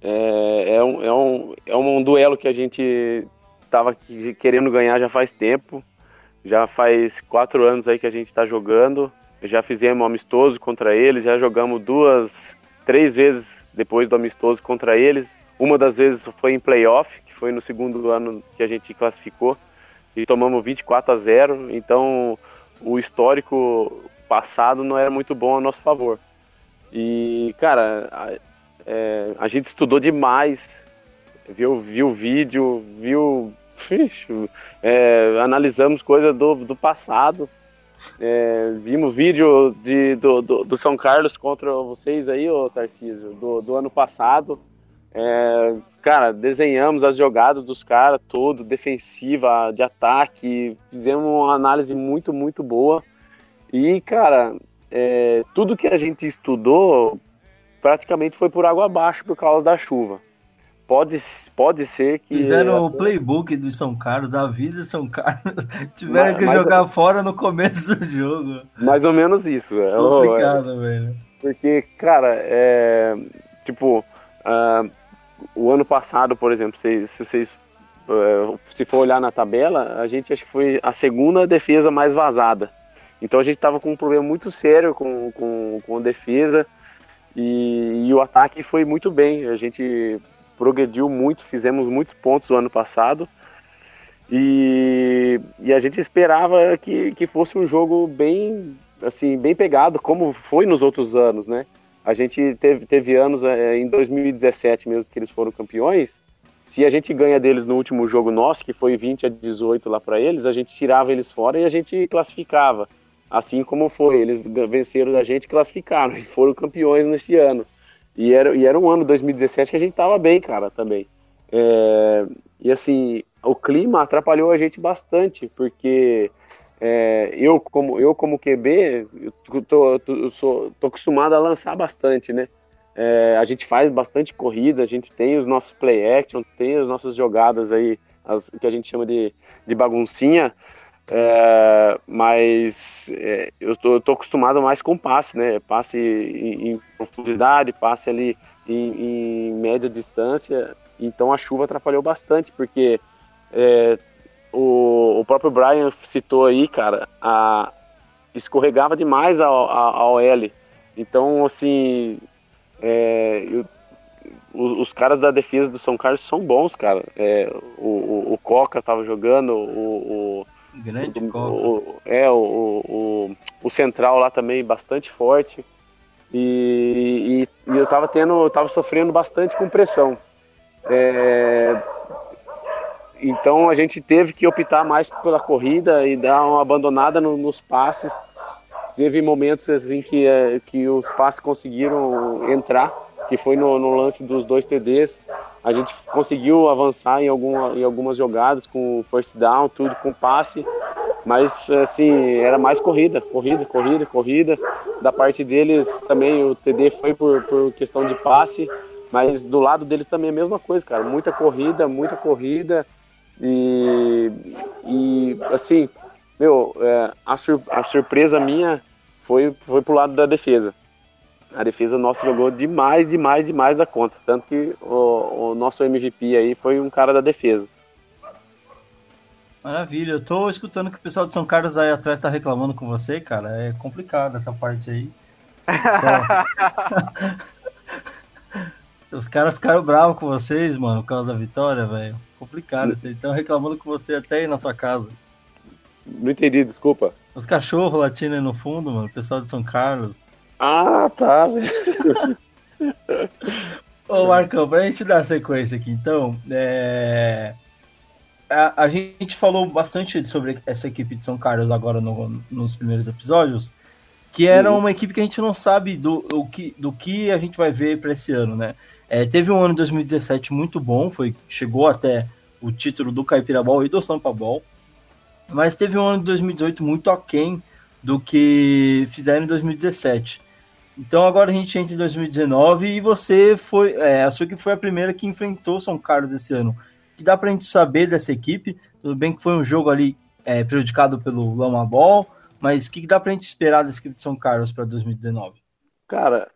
É, é, um, é, um, é um duelo que a gente estava querendo ganhar já faz tempo. Já faz quatro anos aí que a gente está jogando. Já fizemos um amistoso contra eles, já jogamos duas, três vezes depois do amistoso contra eles. Uma das vezes foi em playoff, foi no segundo ano que a gente classificou, e tomamos 24 a 0. Então o histórico passado não era muito bom a nosso favor. E, cara, a, é, a gente estudou demais viu, viu vídeo, viu. Ixi, é, analisamos coisas do, do passado. É, vimos vídeo de, do, do, do, São Carlos contra vocês aí, ô Tarcísio, do, do ano passado. É, cara, desenhamos as jogadas dos caras, tudo, defensiva, de ataque, fizemos uma análise muito, muito boa. E, cara, é, tudo que a gente estudou praticamente foi por água abaixo por causa da chuva. Pode, pode ser que. Fizeram o playbook do São Carlos, da vida de São Carlos. Tiveram mas, que jogar é... fora no começo do jogo. Mais ou menos isso. É complicado, é... velho. Porque, cara, é. Tipo, uh, o ano passado, por exemplo, se, se vocês. Uh, se for olhar na tabela, a gente acho que foi a segunda defesa mais vazada. Então a gente tava com um problema muito sério com, com, com a defesa. E, e, o ataque foi muito bem. A gente progrediu muito, fizemos muitos pontos no ano passado. E, e a gente esperava que, que fosse um jogo bem assim, bem pegado, como foi nos outros anos, né? A gente teve, teve anos é, em 2017 mesmo que eles foram campeões. Se a gente ganha deles no último jogo nosso, que foi 20 a 18 lá para eles, a gente tirava eles fora e a gente classificava. Assim como foi, eles venceram da gente, classificaram e foram campeões nesse ano. E era, e era um ano 2017 que a gente tava bem, cara, também. É, e assim, o clima atrapalhou a gente bastante, porque é, eu, como, eu como QB, eu tô, tô, sou, tô acostumado a lançar bastante, né? É, a gente faz bastante corrida, a gente tem os nossos play action, tem as nossas jogadas aí, as, que a gente chama de, de baguncinha, é, mas é, eu, tô, eu tô acostumado mais com passe, né? Passe em, em profundidade, passe ali em, em, média distância. Então a chuva atrapalhou bastante, porque é, o, o próprio Brian citou aí, cara, a, escorregava demais a, a, a OL. Então, assim, é, eu, os, os, caras da defesa do São Carlos são bons, cara. É, o, o, o, Coca tava jogando, o, o Grande o, o, é, o, o, o central lá também bastante forte. E, e, e, eu tava tendo, eu tava sofrendo bastante com pressão. É, então a gente teve que optar mais pela corrida e dar uma abandonada no, nos passes. Teve momentos assim que, é, que os passes conseguiram entrar, que foi no, no lance dos dois TDs a gente conseguiu avançar em, alguma, em algumas jogadas com first down, tudo com passe, mas assim, era mais corrida, corrida, corrida, corrida. Da parte deles também o TD foi por, por questão de passe, mas do lado deles também é a mesma coisa, cara. Muita corrida, muita corrida. E, e assim, meu, é, a, sur, a surpresa minha foi, foi pro lado da defesa a defesa nossa jogou demais, demais, demais da conta. Tanto que o, o, nosso MVP aí foi um cara da defesa. Maravilha, eu tô escutando que o pessoal de São Carlos aí atrás tá reclamando com você, cara. É complicado essa parte aí. Os caras ficaram bravos com vocês, mano, por causa da vitória, velho. Complicado, vocês estão reclamando com você até aí na sua casa. Não entendi, desculpa. Os cachorros latindo aí no fundo, mano, o pessoal de São Carlos. Ah, tá. Ô, Marcão, pra gente dar sequência aqui, então, é... a, a, gente falou bastante sobre essa equipe de São Carlos agora no, nos primeiros episódios, que era uhum. uma equipe que a gente não sabe do, do, que, do que a gente vai ver para esse ano, né? É, teve um ano de 2017 muito bom, foi, chegou até o título do Caipira Ball e do Sampa Ball, mas teve um ano de 2018 muito aquém do que fizeram em 2017. Então agora a gente entra em 2019 e você foi, é, a foi a primeira que enfrentou São Carlos esse ano. que dá pra gente saber dessa equipe? Tudo bem que foi um jogo ali é, prejudicado pelo Lama Ball, mas o que, que dá pra gente esperar dessa equipe de São Carlos para 2019? Cara,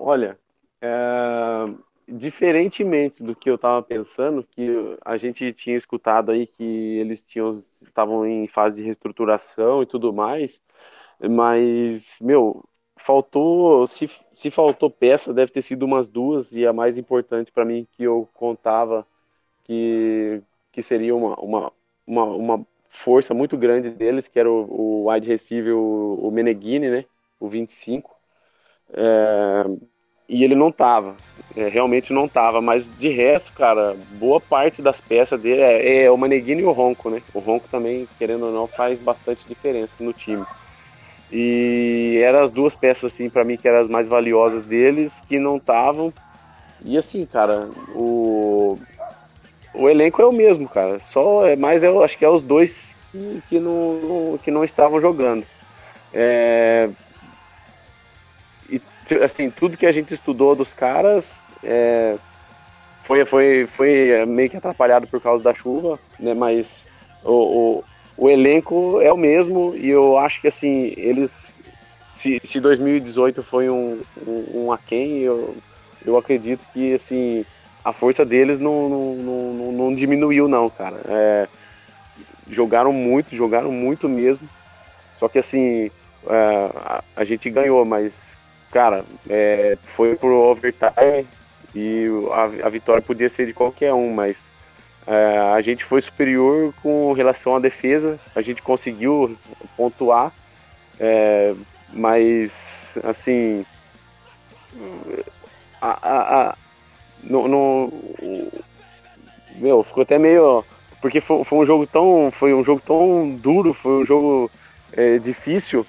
olha, é, diferentemente do que eu tava pensando, que a gente tinha escutado aí que eles tinham estavam em fase de reestruturação e tudo mais, mas meu, faltou, se, se faltou peça, deve ter sido umas duas, e a mais importante para mim que eu contava que, que seria uma, uma, uma, uma força muito grande deles, que era o, o wide receiver, o, o Meneghini, né, o 25, é, e ele não tava, é, realmente não tava, mas de resto, cara, boa parte das peças dele é, é o Meneghini e o Ronco, né, o Ronco também, querendo ou não, faz bastante diferença no time. E eram as duas peças, assim, para mim, que eram as mais valiosas deles, que não estavam. E assim, cara, o, o elenco é o mesmo, cara. Só é mais, eu acho que é os dois que, que, não, que não estavam jogando. É, assim, tudo que a gente estudou dos caras é, foi, foi, foi meio que atrapalhado por causa da chuva, né? Mas o, o elenco é o mesmo e eu acho que assim, eles. Se, se 2018 foi um, um, um aquém, eu, eu acredito que assim, a força deles não, não, não, não diminuiu não, cara. É, jogaram muito, jogaram muito mesmo. Só que assim, é, a, a, gente ganhou, mas, cara, é, foi pro overtime e a, a vitória podia ser de qualquer um, mas é, a gente foi superior com relação à defesa, a gente conseguiu pontuar. É, mas assim a, a, a no, no, meu ficou até meio porque foi, foi, um jogo tão foi um jogo tão duro foi um jogo é, difícil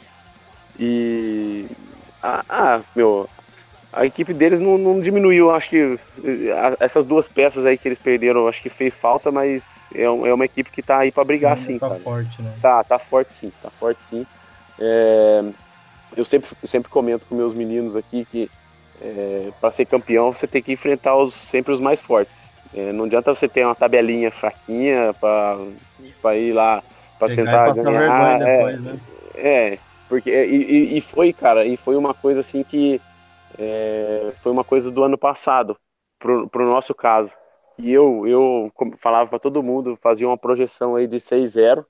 e ah, ah, meu a equipe deles não, não diminuiu acho que essas duas peças aí que eles perderam acho que fez falta mas é, é uma equipe que tá aí para brigar sim tá cara. forte né tá tá forte sim tá forte sim é, eu sempre sempre comento com meus meninos aqui que é, para ser campeão você tem que enfrentar os, sempre os mais fortes. É, não adianta você ter uma tabelinha fraquinha para ir lá para tentar ganhar. É, depois, né? é, porque e, e, foi, cara, e foi uma coisa assim que é, foi uma coisa do ano passado pro, pro nosso caso. E eu eu falava para todo mundo, fazia uma projeção aí de 6-0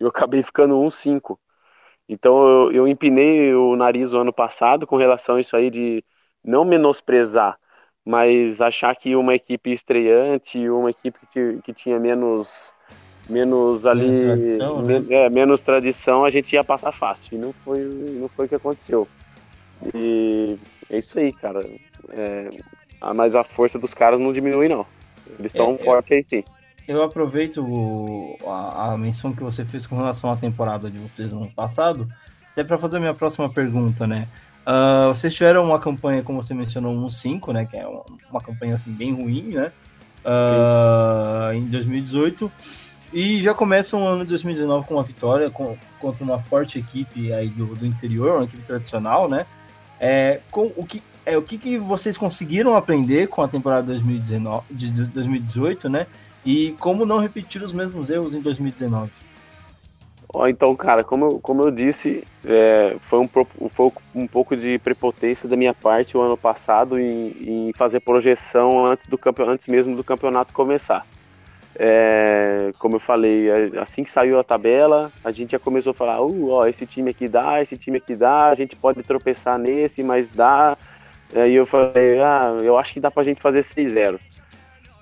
e eu acabei ficando 1-5. Então eu, eu empinei o nariz o ano passado com relação a isso aí de não menosprezar, mas achar que uma equipe estreante, uma equipe que, que tinha menos menos ali menos tradição, né? é, menos tradição, a gente ia passar fácil. E não foi, não foi o que aconteceu. E é isso aí, cara. É, mas a força dos caras não diminui, não. Eles estão é, fortes aí sim. Eu aproveito o, a, a, menção que você fez com relação à temporada de vocês no ano passado, até para fazer a minha próxima pergunta, né? Uh, vocês tiveram uma campanha, como você mencionou, um 5, né? Que é uma, uma campanha assim, bem ruim, né? Uh, em 2018. E já começa um ano de 2019 com uma vitória com, contra uma forte equipe aí do, do interior, uma equipe tradicional, né? É, com, o que, é, o que, que vocês conseguiram aprender com a temporada 2019, de 2018, né? E como não repetir os mesmos erros em 2019? Oh, então, cara, como eu, como eu disse, é, foi, um, foi um pouco de prepotência da minha parte o ano passado em, em fazer projeção antes, do antes mesmo do campeonato começar. É, como eu falei, assim que saiu a tabela, a gente já começou a falar: uh, ó, esse time aqui dá, esse time aqui dá, a gente pode tropeçar nesse, mas dá. Aí eu falei: ah, eu acho que dá pra gente fazer 6-0.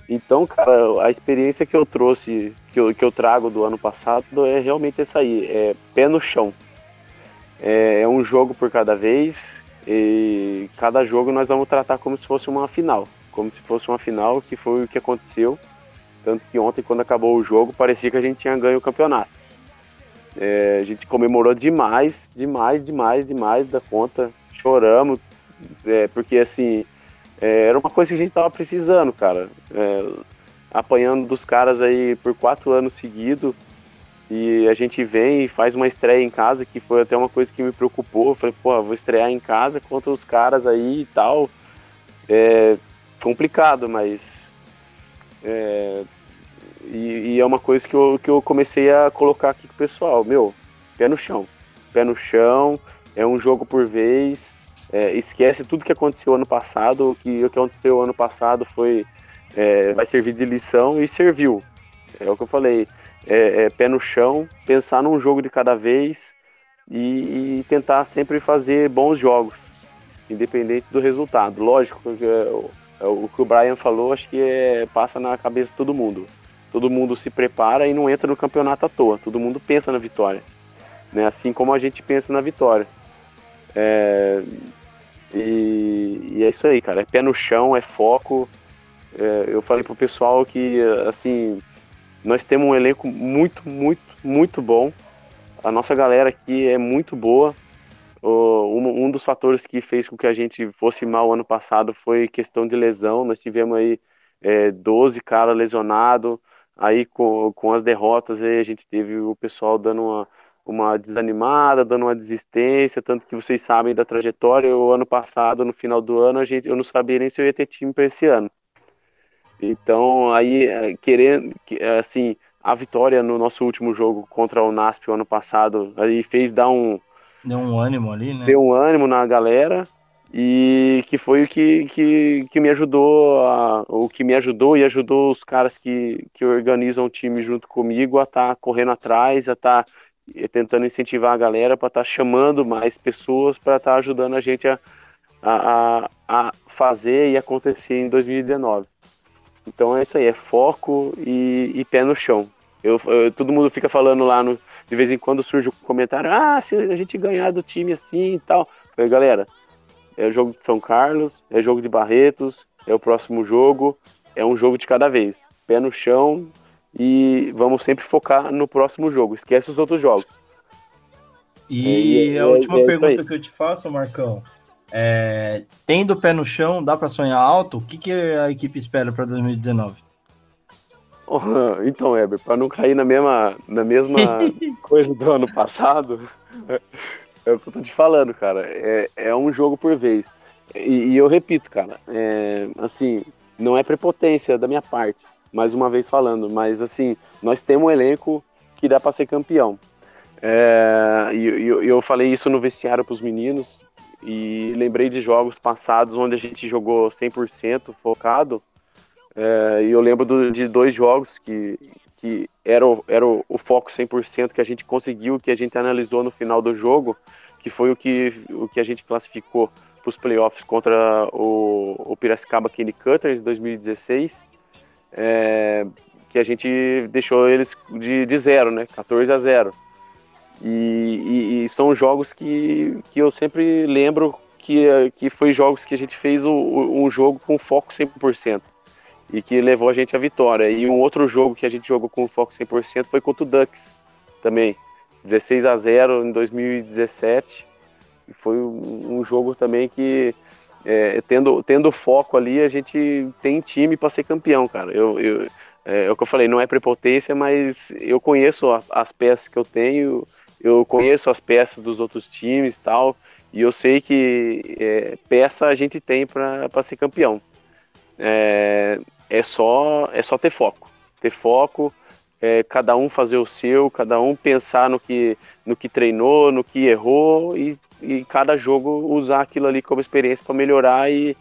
Então, cara, a experiência que eu trouxe, que eu, que eu trago do ano passado é realmente essa aí, é pé no chão. É, é um jogo por cada vez e cada jogo nós vamos tratar como se fosse uma final, como se fosse uma final que foi o que aconteceu. Tanto que ontem, quando acabou o jogo, parecia que a gente tinha ganho o campeonato. É, a gente comemorou demais, demais, demais, demais da conta. Choramos, é, porque assim, é, era uma coisa que a gente tava precisando, cara. É, apanhando dos caras aí por quatro anos seguidos. E a gente vem e faz uma estreia em casa, que foi até uma coisa que me preocupou. Eu falei, pô, vou estrear em casa contra os caras aí e tal. É complicado, mas. É, e, e, é uma coisa que eu, que eu comecei a colocar aqui com o pessoal. Meu, pé no chão. Pé no chão, é um jogo por vez é, esquece tudo que aconteceu ano passado, que, o que aconteceu ano passado foi é, vai servir de lição e serviu. É o que eu falei, é, é pé no chão, pensar num jogo de cada vez e, e, tentar sempre fazer bons jogos, independente do resultado. Lógico, é, o que o Brian falou, acho que é, passa na cabeça de todo mundo. Todo mundo se prepara e não entra no campeonato à toa. Todo mundo pensa na vitória, né? Assim como a gente pensa na vitória. É, e, e, é isso aí, cara. É pé no chão, é foco. É, eu falei pro pessoal que, assim, nós temos um elenco muito, muito, muito bom. A nossa galera aqui é muito boa. Um, dos fatores que fez com que a gente fosse mal ano passado foi questão de lesão. Nós tivemos aí é, 12 caras lesionados. Aí com, com as derrotas a gente teve o pessoal dando uma uma desanimada, dando uma desistência, tanto que vocês sabem da trajetória. O ano passado, no final do ano, a gente, eu não sabia nem se eu ia ter time para esse ano. Então, aí, é, querendo, é, assim, a vitória no nosso último jogo contra o NASP o ano passado, aí fez dar um. Deu um ânimo ali, né? Deu um ânimo na galera e que foi o que, que, que me ajudou a, o que me ajudou e ajudou os caras que, que organizam o time junto comigo a estar tá correndo atrás, a estar tá tentando incentivar a galera para estar tá chamando mais pessoas para estar tá ajudando a gente a, a, a fazer e acontecer em 2019. Então é isso aí, é foco e, e pé no chão. Eu, eu, todo mundo fica falando lá, no, de vez em quando surge o um comentário, ah, se a gente ganhar do time assim e tal. Eu falei, galera, é o jogo de São Carlos, é jogo de Barretos, é o próximo jogo, é um jogo de cada vez. Pé no chão e vamos sempre focar no próximo jogo. Esquece os outros jogos. E, é, a última é, pergunta que eu te faço, Marcão, é, tendo o pé no chão, dá para sonhar alto? O que, que a equipe espera para 2019? então, Heber, para não cair na mesma, na mesma coisa do ano passado, é o que eu tô te falando, cara. É, é um jogo por vez. E, e eu repito, cara, é, assim, não é prepotência da minha parte, mais uma vez falando, mas assim, nós temos um elenco que dá para ser campeão. É, e, e eu falei isso no vestiário para os meninos e lembrei de jogos passados onde a gente jogou 100% focado. É, e eu lembro do, de dois jogos que, que era, o, era o, o foco 100% que a gente conseguiu, que a gente analisou no final do jogo, que foi o que, o que a gente classificou para os playoffs contra o, o Piracicaba Kenny Cutters em 2016, é, que a gente deixou eles de, de zero, né? 14 a 0. E, e, e, são jogos que, que eu sempre lembro que, que foi jogos que a gente fez o, um jogo com foco 100% e que levou a gente à vitória. E um outro jogo que a gente jogou com foco 100% foi contra o Ducks também, 16 a 0 em 2017. E foi um, jogo também que, é, tendo, tendo foco ali, a gente tem time para ser campeão, cara. Eu, eu, é, é, o que eu falei, não é prepotência, mas eu conheço a, as peças que eu tenho eu conheço as peças dos outros times e tal, e eu sei que é, peça a gente tem para ser campeão. É, é, só, é só ter foco. Ter foco, é, cada um fazer o seu, cada um pensar no que, no que treinou, no que errou, e, e cada jogo usar aquilo ali como experiência para melhorar e,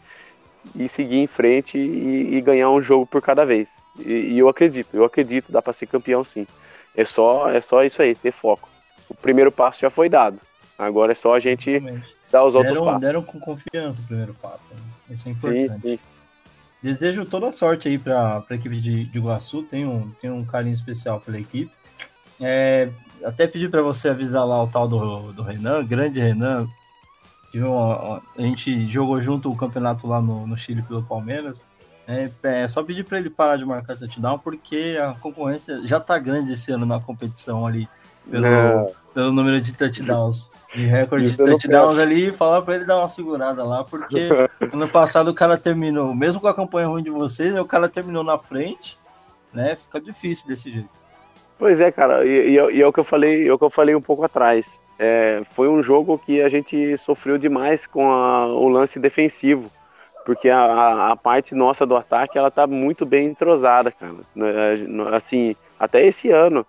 e seguir em frente e, e, ganhar um jogo por cada vez. E, e eu acredito, eu acredito, dá para ser campeão sim. É só, é só isso aí, ter foco o primeiro passo já foi dado. Agora é só a gente Exatamente. dar os outros deram, passos. Deram com confiança o primeiro passo. Né? Isso é importante. Sim, sim. Desejo toda a sorte aí para a equipe de, de Iguaçu. Tenho, um, tenho um carinho especial pela equipe. É, até pedi para você avisar lá o tal do, do Renan, grande Renan. Uma, a gente jogou junto o campeonato lá no, no Chile pelo Palmeiras. É, é só pedir para ele parar de marcar touchdown, porque a concorrência já tá grande esse ano na competição ali pelo, é. pelo número de touchdowns. De recorde de touchdowns ali e falar pra ele dar uma segurada lá, porque ano passado o cara terminou, mesmo com a campanha ruim de vocês, o cara terminou na frente, né? Fica difícil desse jeito. Pois é, cara, e, e, e é o que eu falei, é o que eu falei um pouco atrás. É, foi um jogo que a gente sofreu demais com a, o lance defensivo, porque a, a, parte nossa do ataque ela tá muito bem entrosada, cara. Né, assim, até esse ano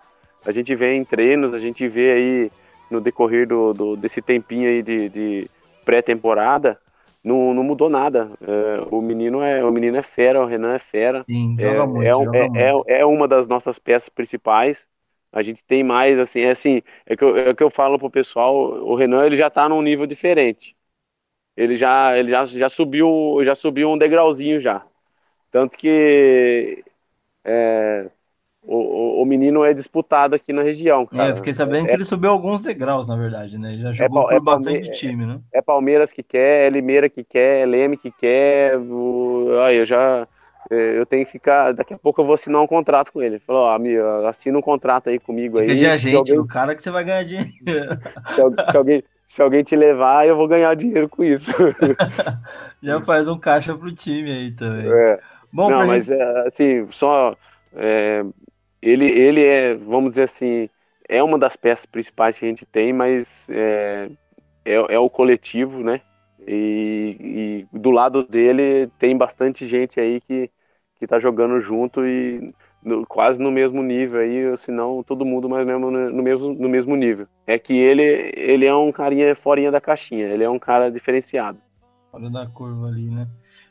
a gente vê em treinos, a gente vê aí no decorrer do, do desse tempinho aí de, de pré-temporada, não, não mudou nada. É, o menino é o menino é fera, o Renan é fera. Sim, é, muito, é, é, é, é, uma das nossas peças principais. A gente tem mais assim, é assim, é que eu, é que eu falo pro pessoal, o Renan ele já tá num nível diferente. Ele já ele já, já subiu, já subiu um degrauzinho já. Tanto que é, o, o, o, menino é disputado aqui na região, é, cara. É, fiquei sabendo é, que ele subiu alguns degraus, na verdade, né? Já jogou é, por bastante time, né? É Palmeiras que quer, é Limeira que quer, é Leme que quer. O... Aí eu já. É, eu tenho que ficar. Daqui a pouco eu vou assinar um contrato com ele. Falou, ó, amigo, assina um contrato aí comigo Fica aí. de agente alguém... do cara que você vai ganhar dinheiro. Se, se, alguém, se alguém te levar, eu vou ganhar dinheiro com isso. já faz um caixa pro time aí também. É. Bom, Não, mas gente... é, assim, só é, ele, ele é, vamos dizer assim, é uma das peças principais que a gente tem, mas é, é, é o coletivo, né? E, e, do lado dele tem bastante gente aí que, que tá jogando junto e no, quase no mesmo nível aí, se não todo mundo mais mesmo no mesmo, no mesmo nível. É que ele, ele é um carinha forinha da caixinha, ele é um cara diferenciado. Fora da curva ali, né?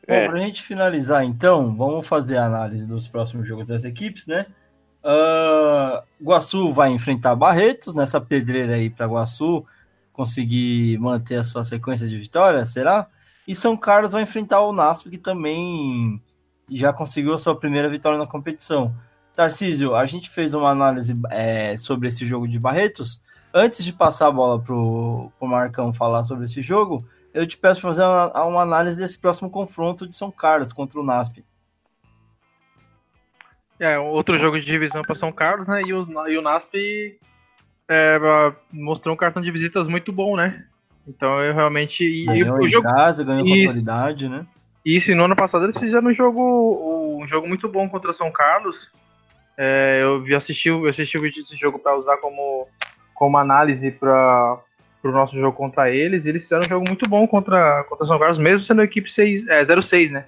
Bom, é. pra gente finalizar então, vamos fazer a análise dos próximos jogos das equipes, né? Uh, Guaçu vai enfrentar Barretos nessa pedreira aí para Guaçu conseguir manter a sua sequência de vitórias, será? E São Carlos vai enfrentar o Nasp, que também já conseguiu a sua primeira vitória na competição. Tarcísio, a gente fez uma análise é, sobre esse jogo de Barretos. Antes de passar a bola pro, pro Marcão falar sobre esse jogo, eu te peço para fazer uma, uma, análise desse próximo confronto de São Carlos contra o NASP. É, outro jogo de divisão para São Carlos, né? E o, e o NASP é, mostrou um cartão de visitas muito bom, né? Então eu realmente. Ganhou e, o jogo, casa, ganhou com autoridade, né? Isso, e no ano passado eles fizeram um jogo, um jogo muito bom contra São Carlos. É, eu vi assisti, eu assisti o vídeo desse jogo para usar como, como análise para o nosso jogo contra eles. Eles fizeram um jogo muito bom contra, contra São Carlos, mesmo sendo a equipe 6, é, 06, né?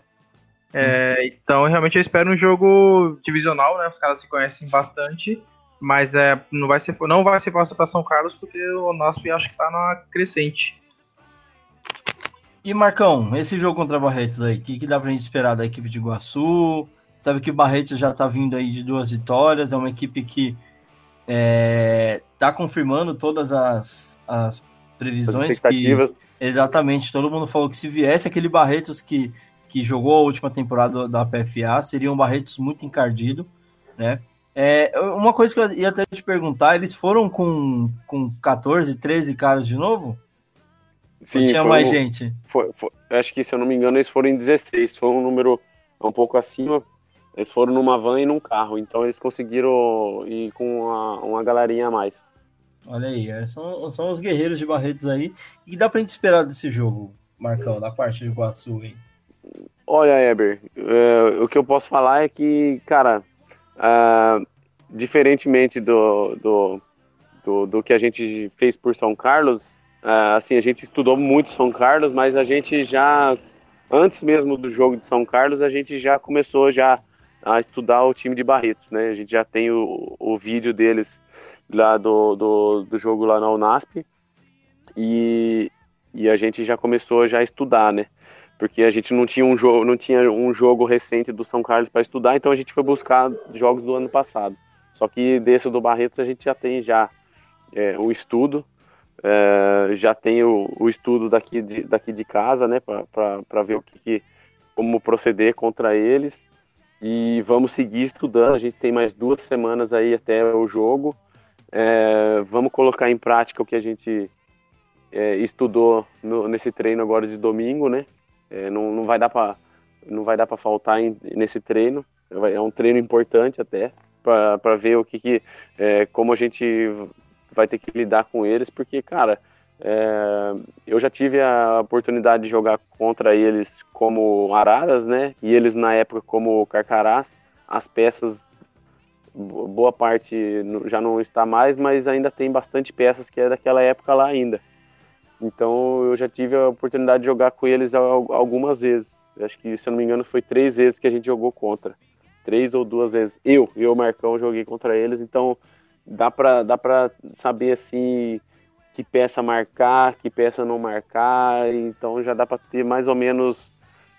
É, então, realmente, eu espero um jogo divisional, né? Os caras se conhecem bastante, mas é, não, vai ser, não vai ser fácil para São Carlos, porque o nosso acho que está na crescente. E Marcão, esse jogo contra Barretos aí, o que, que dá pra gente esperar da equipe de Iguaçu? Sabe que o Barretos já tá vindo aí de duas vitórias, é uma equipe que é, tá confirmando todas as, as previsões. As expectativas. Que, exatamente, todo mundo falou que se viesse aquele Barretos que, que jogou a última temporada da PFA, seria um Barretos muito encardido, né? É, uma coisa que eu ia até te perguntar, eles foram com, com 14, 13 caras de novo? Sim, tinha mais gente? Foi, foi, acho que, se eu não me engano, eles foram em 16, foi um número um pouco acima, eles foram numa van e num carro, então eles conseguiram ir com uma, uma galerinha a mais. Olha aí, é, são, são os guerreiros de Barretos aí. Que dá pra gente esperar desse jogo, Marcão, da parte de Iguaçu aí? Olha, Eber, é, o que eu posso falar é que, cara, é, diferentemente do, do, do, do, que a gente fez por São Carlos, é, assim, a gente estudou muito São Carlos, mas a gente já, antes mesmo do jogo de São Carlos, a gente já começou já a estudar o time de Barretos, né? A gente já tem o, o vídeo deles lá do, do, do jogo lá na Unasp e, e a gente já começou já a estudar, né? Porque a gente não tinha um jogo, não tinha um jogo recente do São Carlos para estudar, então a gente foi buscar jogos do ano passado. Só que desse do Barretos a gente já tem já é, o estudo, é, já tem o, o, estudo daqui de, daqui de casa, né, para ver o que, que, como proceder contra eles e vamos seguir estudando. A gente tem mais duas semanas aí até o jogo. É, vamos colocar em prática o que a gente é, estudou no, nesse treino agora de domingo, né? É, não, não vai dar para não vai dar para faltar em, nesse treino. É um treino importante até para ver o que, que é, como a gente vai ter que lidar com eles, porque cara, é, eu já tive a oportunidade de jogar contra eles como araras, né? E eles na época como carcarás. As peças, boa parte já não está mais, mas ainda tem bastante peças que é daquela época lá ainda. Então eu já tive a oportunidade de jogar com eles algumas vezes. Acho que, se eu não me engano, foi três vezes que a gente jogou contra. Três ou duas vezes. Eu e o Marcão joguei contra eles, então dá pra, dá pra saber assim que peça marcar, que peça não marcar, então já dá para ter mais ou menos.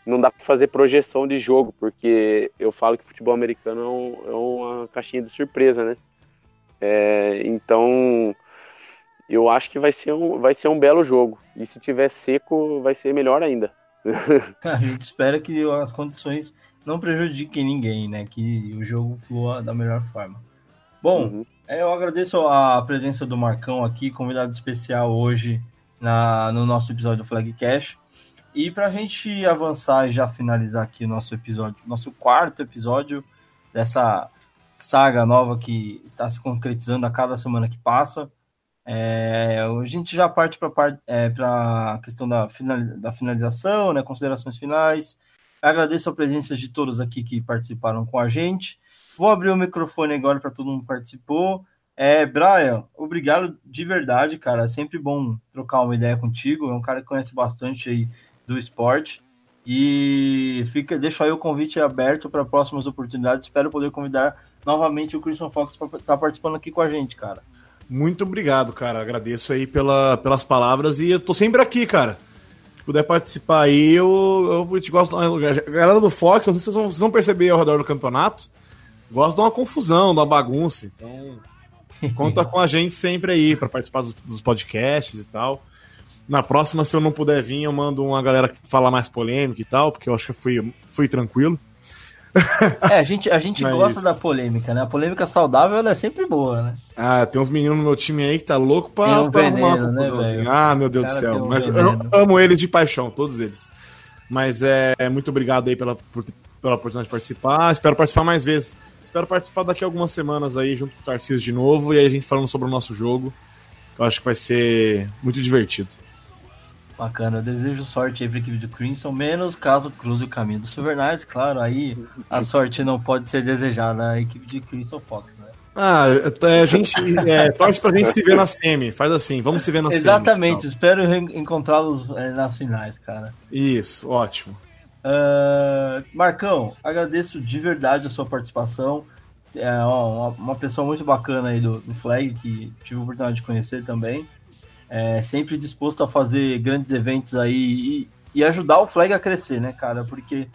Não dá para fazer projeção de jogo, porque eu falo que futebol americano é, um, é uma caixinha de surpresa, né? É, então, eu acho que vai ser, um, vai ser um belo jogo. E se tiver seco, vai ser melhor ainda. A gente espera que as condições não prejudiquem ninguém, né? Que o jogo flua da melhor forma. Bom, uhum. É, eu agradeço a presença do Marcão aqui, convidado especial hoje na, no nosso episódio do Flag Cash. E para a gente avançar e já finalizar aqui o nosso episódio, nosso quarto episódio dessa saga nova que está se concretizando a cada semana que passa, é, a gente já parte para é, a questão da, da finalização, né, considerações finais. agradeço a presença de todos aqui que participaram com a gente. Vou abrir o microfone agora para todo mundo que participou. É, Brian, obrigado de verdade, cara. É sempre bom trocar uma ideia contigo. É um cara que conhece bastante aí do esporte. E fica, deixo aí o convite aberto para próximas oportunidades. Espero poder convidar novamente o Christian Fox para estar tá participando aqui com a gente, cara. Muito obrigado, cara. Agradeço aí pela, pelas palavras e eu tô sempre aqui, cara. Se puder participar aí, eu, eu te gosto. A galera do Fox, não sei se vocês vão, vocês vão perceber ao redor do campeonato gosto de uma confusão, de uma bagunça. Então, conta com a gente sempre aí para participar dos, dos, podcasts e tal. Na próxima, se eu não puder vir, eu mando uma galera falar mais polêmica e tal, porque eu acho que fui, fui tranquilo. É, a gente, a gente Mas- gosta da polêmica, né? A polêmica saudável ela é sempre boa, né? Ah, tem uns meninos no meu time aí que tá louco pra, um pra veneno, arrumar uma né, velho? Ah, meu Deus do céu. um Mas eu veneno. amo eles de paixão, todos eles. Mas é, é muito obrigado aí pela, por- pela oportunidade de participar. Espero participar mais vezes. Espero participar daqui a algumas semanas aí, junto com o Tarcísio de novo, e aí a gente falando sobre o nosso jogo. Eu acho que vai ser muito divertido. Bacana, eu desejo sorte aí pra equipe do Crimson, menos caso cruze o caminho do Silver Knights, claro, aí a sorte não pode ser desejada à equipe de Crimson Fox, né? Ah, é, a gente é, torce pra gente se ver na semi. Faz assim, vamos se ver na Exatamente, semi. espero encontrá-los é, nas finais, cara. Isso, ótimo. Ah, Marcão, agradeço de verdade a sua participação. É ó, uma, uma pessoa muito bacana aí do, do Flag, que tive a oportunidade de conhecer também. É, sempre disposto a fazer grandes eventos aí e, e ajudar o Flag a crescer, né, cara? Porque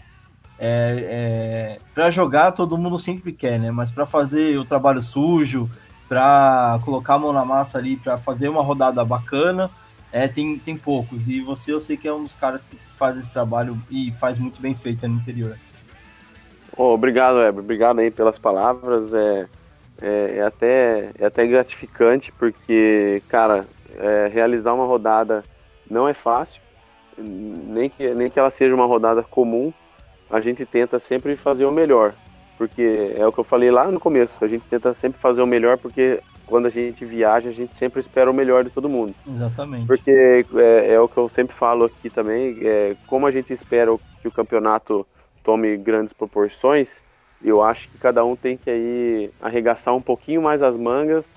é, é, para jogar todo mundo sempre quer, né? Mas para fazer o trabalho sujo, para colocar a mão na massa ali, para fazer uma rodada bacana, é, tem, tem poucos. E você, eu sei que é um dos caras que faz esse trabalho e faz muito bem feito no interior. Ô, obrigado, Weber. Obrigado aí pelas palavras. É, é, é até, é até gratificante, porque, cara, é, realizar uma rodada não é fácil. Nem que, nem que ela seja uma rodada comum, a gente tenta sempre fazer o melhor. Porque é o que eu falei lá no começo, a gente tenta sempre fazer o melhor, porque quando a gente viaja, a gente sempre espera o melhor de todo mundo. Exatamente. Porque é, é o que eu sempre falo aqui também, é, como a gente espera que o campeonato tome grandes proporções, eu acho que cada um tem que aí arregaçar um pouquinho mais as mangas,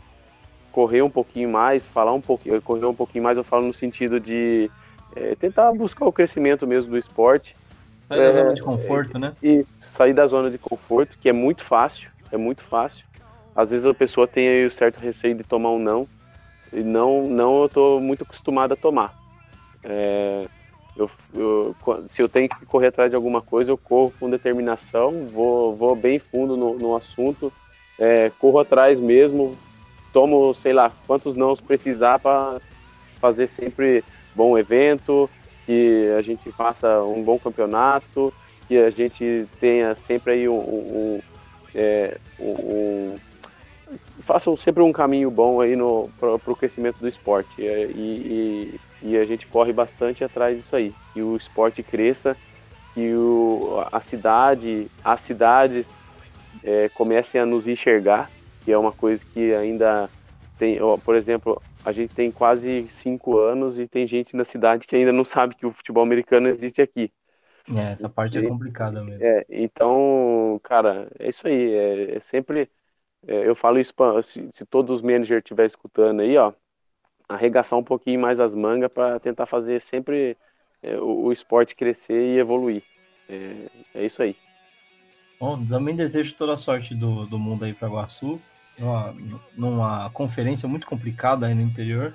correr um pouquinho mais, falar um pouquinho, correr um pouquinho mais, eu falo no sentido de é, tentar buscar o crescimento mesmo do esporte Sai da é, zona de conforto, né? e sair da zona de conforto, que é muito fácil, é muito fácil. Às vezes a pessoa tem aí o certo receio de tomar um não, e não, não eu tô muito acostumado a tomar. É, eu, eu- se eu tenho que correr atrás de alguma coisa, eu corro com determinação, vou, vou bem fundo no, no assunto, é, corro atrás mesmo, tomo, sei lá, quantos nãos precisar para fazer sempre bom evento, que a gente faça um bom campeonato, que a gente tenha sempre aí um, um, um, é, um- façam sempre um caminho bom aí no para o crescimento do esporte. É, e, e, e a gente corre bastante atrás disso aí. Que o esporte cresça que o, a cidade as cidades é, comecem a nos enxergar que é uma coisa que ainda tem ó, por exemplo a gente tem quase cinco anos e tem gente na cidade que ainda não sabe que o futebol americano existe aqui É, essa parte é complicada mesmo. é, então, cara, é isso aí. É, é sempre. é, eu falo isso pra, se, se todos os managers estiverem escutando aí, ó, arregaçar um pouquinho mais as mangas para tentar fazer sempre é, o, o esporte crescer e evoluir. É, é isso aí. Bom, também desejo toda a sorte do, do mundo aí para Iguaçu, numa, numa conferência muito complicada aí no interior.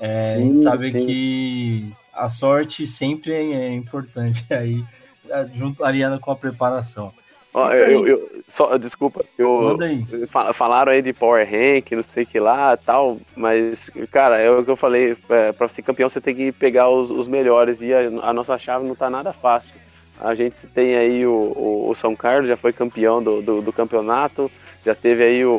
É, a gente Sim, sabe sim. que a sorte sempre é, é importante aí, é, junto aliando com a preparação. Ó, eu, eu- eu- só, desculpa, eu, aí. fa- falaram aí de Power Rank, não sei o que lá tal, mas, cara, é o que eu falei, é, pra ser campeão você tem que pegar os, os melhores e a, a nossa chave não tá nada fácil. A gente tem aí o, o, o São Carlos, já foi campeão do, do, do campeonato, já teve aí o,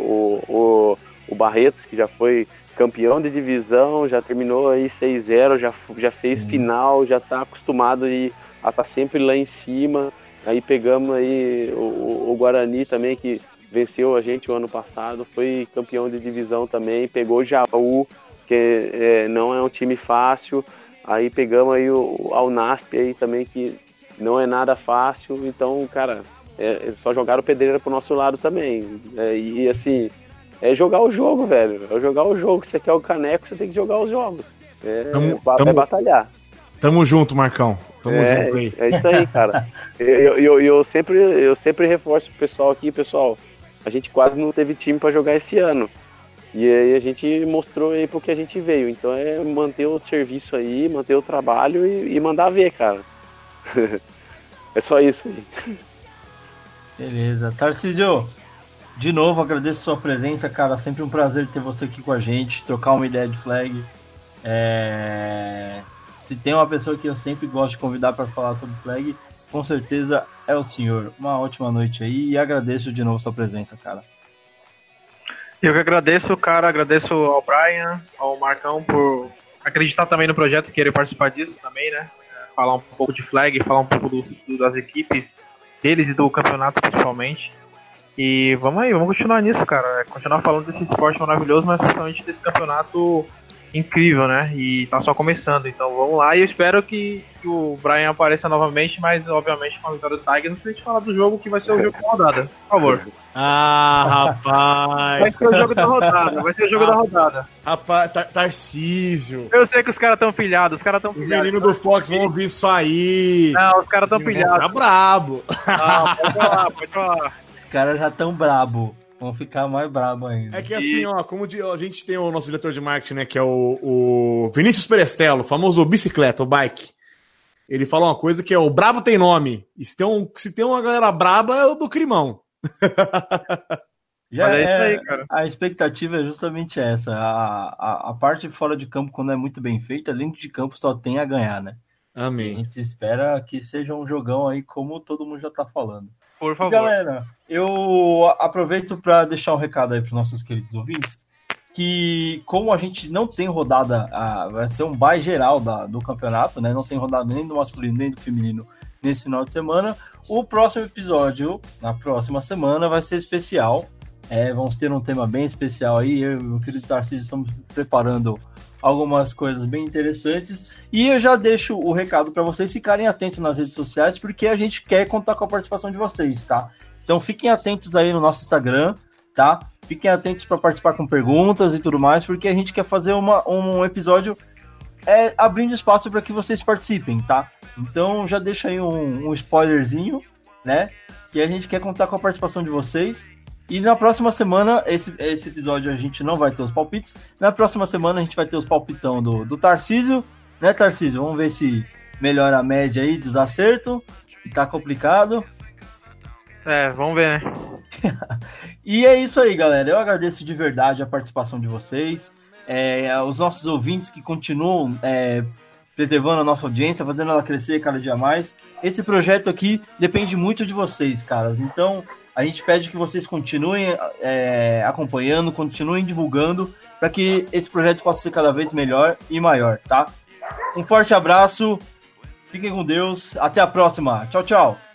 o, o, Barretos, que já foi campeão de divisão, já terminou aí 6-0, já, já fez final, já tá acostumado aí a estar sempre lá em cima. Aí pegamos aí o, o- o Guarani também, que venceu a gente o ano passado, foi campeão de divisão também, pegou o Jaú, que é, não é um time fácil. Aí pegamos aí o, o Alnasp aí também, que não é nada fácil. Então, cara, é, é só jogaram pedreira pro nosso lado também. É, e assim, é jogar o jogo, velho. É jogar o jogo. Se você quer o caneco, você tem que jogar os jogos. É, Tamo- ba- tamo- é batalhar. Tamo junto, Marcão. Tamo é, junto aí. é isso aí, cara. eu, eu, eu, sempre, eu sempre reforço pro pessoal aqui, pessoal. A gente quase não teve time pra jogar esse ano. E aí a gente mostrou aí pro que a gente veio. Então é manter o serviço aí, manter o trabalho e, e mandar ver, cara. é só isso aí. Beleza. Tarcísio, de novo agradeço sua presença, cara. Sempre um prazer ter você aqui com a gente, trocar uma ideia de flag. É, se tem uma pessoa que eu sempre gosto de convidar para falar sobre flag, com certeza é o senhor. Uma ótima noite aí e agradeço de novo sua presença, cara. Eu que agradeço, cara, agradeço ao Brian, ao Marcão por acreditar também no projeto, querer participar disso também, né? Falar um pouco de flag, falar um pouco do, do, das equipes deles e do campeonato principalmente. E vamos aí, vamos continuar nisso, cara. Continuar falando desse esporte maravilhoso, mas principalmente desse campeonato incrível, né? E tá só começando, então vamos lá. E eu espero que, que o Brian apareça novamente, mas obviamente com a vitória do Tigers pra gente falar do jogo que vai ser o jogo da rodada, por favor. Ah, rapaz! Vai ser o jogo da rodada, vai ser o jogo da rodada. Rapaz, Tar Tarcísio. Eu sei que os caras tão pilhados, os caras tão Os pilhados. meninos do Fox vão ouvir isso aí. Não, os caras tão Tá pilhados. brabo. Não, pode falar, pode falar. Os caras já tão brabo. Vão ficar mais brabo ainda. É que assim, ó, como de- a gente tem o nosso diretor de marketing, né, que é o, o Vinícius Perestello, famoso bicicleta, o bike. Ele fala uma coisa que é o brabo tem nome. E se tem, um, se tem uma galera braba, é o do Crimão. Já Mas é isso é- aí, cara. A expectativa é justamente essa. A, a, a parte de fora de campo, quando é muito bem feita, dentro de campo só tem a ganhar, né? A Amém. gente espera que seja um jogão aí, como todo mundo já tá falando. Por favor. galera, eu aproveito para deixar um recado aí para nossos queridos ouvintes. Que como a gente não tem rodada, vai ser um bye geral da, do campeonato, né? Não tem rodada nem do masculino nem do feminino nesse final de semana. O próximo episódio, na próxima semana, vai ser especial. É, vamos ter um tema bem especial aí. Eu e o querido Tarcísio estamos preparando algumas coisas bem interessantes. E eu já deixo o recado para vocês ficarem atentos nas redes sociais, porque a gente quer contar com a participação de vocês, tá? Então fiquem atentos aí no nosso Instagram, tá? Fiquem atentos para participar com perguntas e tudo mais, porque a gente quer fazer uma, um episódio é, abrindo espaço para que vocês participem, tá? Então já deixa aí um, um spoilerzinho, né? Que a gente quer contar com a participação de vocês. E na próxima semana, esse, esse episódio a gente não vai ter os palpites. Na próxima semana a gente vai ter os palpitão do, do Tarcísio, né, Tarcísio? Vamos ver se melhora a média aí dos acertos. Tá complicado. É, vamos ver, né? E é isso aí, galera. Eu agradeço de verdade a participação de vocês, é, os nossos ouvintes que continuam é, preservando a nossa audiência, fazendo ela crescer cada dia mais. Esse projeto aqui depende muito de vocês, caras. Então, a gente pede que vocês continuem é, acompanhando, continuem divulgando, para que esse projeto possa ser cada vez melhor e maior, tá? Um forte abraço, fiquem com Deus, até a próxima. Tchau, tchau.